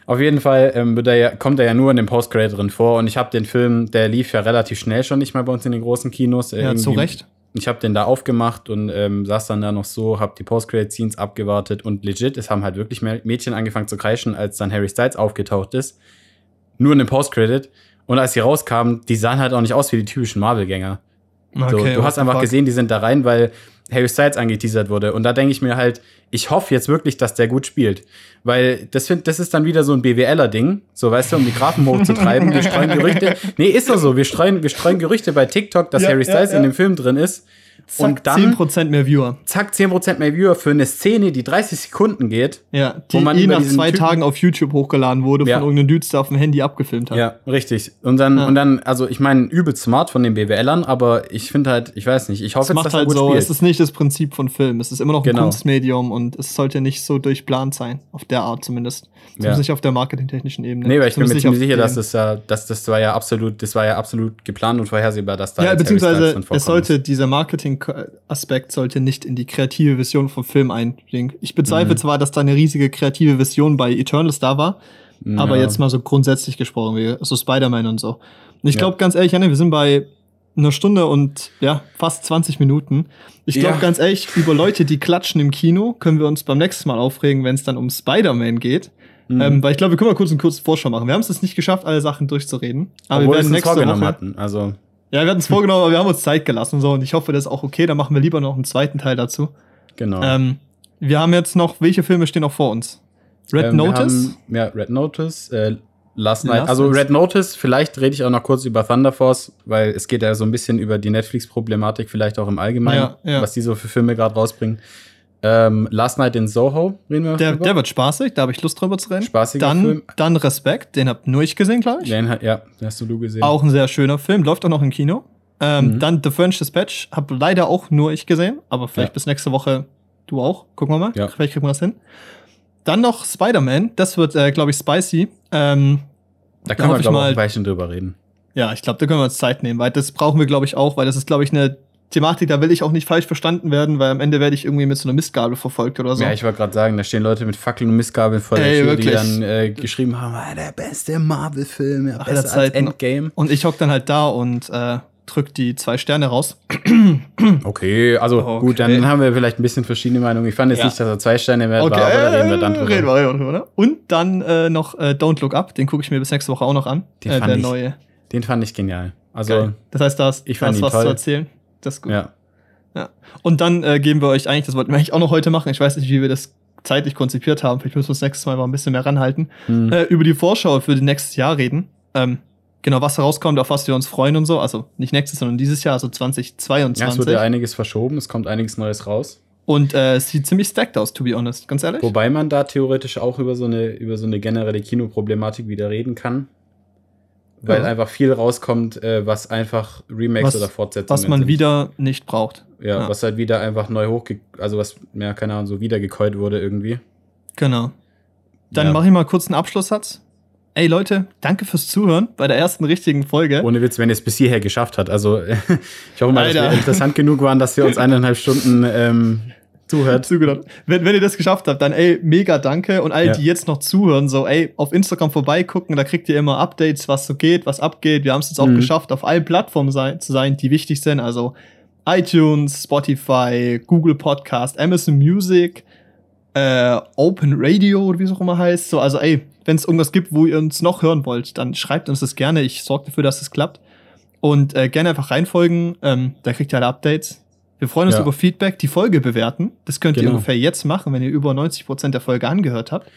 Auf jeden Fall ähm, er ja, kommt er ja nur in dem Post-Credit drin vor und ich habe den Film, der lief ja relativ schnell schon nicht mal bei uns in den großen Kinos. Äh, ja, zu Recht. Ich habe den da aufgemacht und ähm, saß dann da noch so, habe die Post-Credit-Scenes abgewartet und legit, es haben halt wirklich Mädchen angefangen zu kreischen, als dann Harry Styles aufgetaucht ist. Nur in dem Post-Credit. Und als sie rauskamen, die sahen halt auch nicht aus wie die typischen Marvel-Gänger. Okay, so, du hast einfach fuck? gesehen, die sind da rein, weil Harry Styles angeteasert wurde. Und da denke ich mir halt, ich hoffe jetzt wirklich, dass der gut spielt. Weil das, find, das ist dann wieder so ein BWLer-Ding. So, weißt du, um die Grafen hochzutreiben. Wir streuen Gerüchte. Nee, ist doch so. Wir streuen, wir streuen Gerüchte bei TikTok, dass ja, Harry Styles ja, ja. in dem Film drin ist. Zack, und dann 10% mehr Viewer. Zack, 10% mehr Viewer für eine Szene, die 30 Sekunden geht. Ja, die wo man eh nach zwei Typen Tagen auf YouTube hochgeladen wurde, ja. von irgendeinem Dude, der auf dem Handy abgefilmt hat. Ja, richtig. Und dann, ja. und dann also ich meine, übel smart von den BWLern, aber ich finde halt, ich weiß nicht, ich hoffe es jetzt, dass halt gut so, spielt. Es ist nicht das Prinzip von Film. Es ist immer noch ein genau. Kunstmedium und es sollte nicht so durchplant sein. Auf der Art zumindest. Zumindest ja. nicht auf der marketingtechnischen Ebene. Nee, weil ich bin mir ziemlich sicher, dass das ja, dass das war ja absolut, das war ja absolut geplant und vorhersehbar, dass da Ja, beziehungsweise es sollte dieser Marketing-Aspekt Aspekt sollte nicht in die kreative Vision vom Film einbringen. Ich bezweifle mhm. zwar, dass da eine riesige kreative Vision bei Eternals da war, ja. aber jetzt mal so grundsätzlich gesprochen, wie so Spider-Man und so. Und ich glaube ja. ganz ehrlich, Anne, wir sind bei einer Stunde und ja, fast 20 Minuten. Ich glaube ja. ganz ehrlich, über Leute, die klatschen im Kino, können wir uns beim nächsten Mal aufregen, wenn es dann um Spider-Man geht. Mhm. Ähm, weil ich glaube, wir können mal kurz einen kurzen Vorschau machen. Wir haben es jetzt nicht geschafft, alle Sachen durchzureden. Aber Obwohl wir werden nächste Woche. Hatten. Also ja, wir hatten es vorgenommen, aber wir haben uns Zeit gelassen so und ich hoffe, das ist auch okay. Dann machen wir lieber noch einen zweiten Teil dazu. Genau. Ähm, wir haben jetzt noch, welche Filme stehen noch vor uns? Red ähm, Notice? Haben, ja, Red Notice, äh, Last Night. Last also Red Notice, vielleicht rede ich auch noch kurz über Thunder Force, weil es geht ja so ein bisschen über die Netflix-Problematik, vielleicht auch im Allgemeinen, ja, ja. was die so für Filme gerade rausbringen. Ähm, Last Night in Soho reden wir der, der wird spaßig, da habe ich Lust drüber zu reden. Spaßiger dann, Film. Dann Respekt, den habt nur ich gesehen, glaube ich. Den, ja, den hast du gesehen. Auch ein sehr schöner Film, läuft auch noch im Kino. Ähm, mhm. Dann The French Dispatch, habe leider auch nur ich gesehen, aber vielleicht ja. bis nächste Woche du auch. Gucken wir mal. Ja. Vielleicht kriegen wir das hin. Dann noch Spider-Man, das wird, äh, glaube ich, spicy. Ähm, da können wir, glaube ich, mal ein Weilchen drüber reden. Ja, ich glaube, da können wir uns Zeit nehmen, weil das brauchen wir, glaube ich, auch, weil das ist, glaube ich, eine Thematik, da will ich auch nicht falsch verstanden werden, weil am Ende werde ich irgendwie mit so einer Mistgabel verfolgt oder so. Ja, ich wollte gerade sagen, da stehen Leute mit Fackeln und Mistgabeln vor der Ey, Tür, die dann äh, geschrieben haben, ah, der beste Marvel-Film, ja, besser Zeit, als Endgame. Und ich hock dann halt da und äh, drückt die zwei Sterne raus. [clears throat] Okay, also okay. gut, dann haben wir vielleicht ein bisschen verschiedene Meinungen. Ich fand jetzt ja. nicht, dass er zwei Sterne wert okay. war, aber da reden wir dann drüber. Reden wir, reden wir drüber. Und dann äh, noch äh, Don't Look Up, den gucke ich mir bis nächste Woche auch noch an. Den, äh, fand, der ich, neue. den fand ich genial. Also, Geil. das heißt, da hast, ich fand was toll. zu erzählen. Das ist gut. Ja. Ja. Und dann äh, geben wir euch eigentlich, das wollten wir eigentlich auch noch heute machen. Ich weiß nicht, wie wir das zeitlich konzipiert haben. Vielleicht müssen wir das nächste Mal mal ein bisschen mehr ranhalten. Hm. Äh, über die Vorschau für das nächste Jahr reden. Ähm, genau, was herauskommt, auf was wir uns freuen und so. Also nicht nächstes, sondern dieses Jahr, also 2022. Ja, es wurde ja einiges verschoben, es kommt einiges Neues raus. und äh, es sieht ziemlich stacked aus, to be honest. Ganz ehrlich. Wobei man da theoretisch auch über so eine, über so eine generelle Kinoproblematik wieder reden kann. Weil Ja. einfach viel rauskommt, äh, was einfach Remakes Was- oder Fortsetzungen was man sind. wieder nicht braucht. Ja, ja. was halt wieder einfach neu hochge... Also was, ja, keine Ahnung, so wiedergekäut wurde irgendwie. Genau. Dann ja. mache ich mal kurz einen Abschlusssatz. Ey Leute, danke fürs Zuhören bei der ersten richtigen Folge. Ohne Witz, wenn ihr es bis hierher geschafft hat. Also [laughs] ich hoffe mal, dass Alter. wir interessant genug waren, dass wir uns eineinhalb Stunden ähm, zuhört. zugehört. Wenn, wenn ihr das geschafft habt, dann ey, mega danke. Und alle, Ja. die jetzt noch zuhören, so ey, auf Instagram vorbeigucken, da kriegt ihr immer Updates, was so geht, was abgeht. Wir haben es jetzt auch Mhm. geschafft, auf allen Plattformen sein, zu sein, die wichtig sind. Also iTunes, Spotify, Google Podcast, Amazon Music, äh, Open Radio oder wie es auch immer heißt. So, also ey, wenn es irgendwas gibt, wo ihr uns noch hören wollt, dann schreibt uns das gerne. Ich sorge dafür, dass es klappt. Und äh, gerne einfach reinfolgen. Ähm, da kriegt ihr alle Updates. Wir freuen uns Ja. über Feedback, die Folge bewerten. Das könnt ihr Genau. ungefähr jetzt machen, wenn ihr über 90% der Folge angehört habt.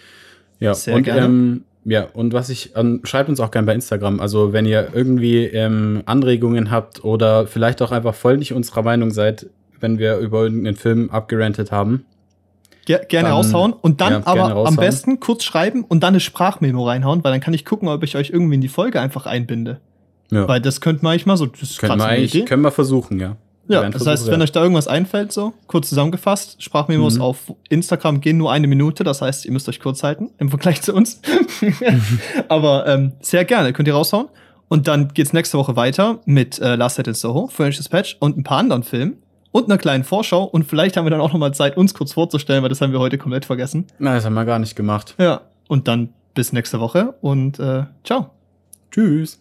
Ja, Sehr und, gerne. Ähm, ja, und was ich, ähm, schreibt uns auch gerne bei Instagram. Also, wenn ihr irgendwie ähm, Anregungen habt oder vielleicht auch einfach voll nicht unserer Meinung seid, wenn wir über irgendeinen Film abgerantet haben. Ger gerne Dann- raushauen und dann ja, aber am besten kurz schreiben und dann eine Sprachmemo reinhauen, weil dann kann ich gucken, ob ich euch irgendwie in die Folge einfach einbinde. Ja, Weil das könnte man eigentlich mal so. Das können wir eigentlich, Idee. können wir versuchen, ja. Ja, das heißt, wenn euch da irgendwas einfällt, so kurz zusammengefasst, Sprachmemos Mhm. auf Instagram gehen nur eine Minute, das heißt, ihr müsst euch kurz halten im Vergleich zu uns. [laughs] Aber ähm, sehr gerne, könnt ihr raushauen. Und dann geht's nächste Woche weiter mit äh, Last Night in Soho, French Dispatch und ein paar anderen Filmen und einer kleinen Vorschau. Und vielleicht haben wir dann auch noch mal Zeit, uns kurz vorzustellen, weil das haben wir heute komplett vergessen. Na, das haben wir gar nicht gemacht. Ja, und dann bis nächste Woche und äh, ciao. Tschüss.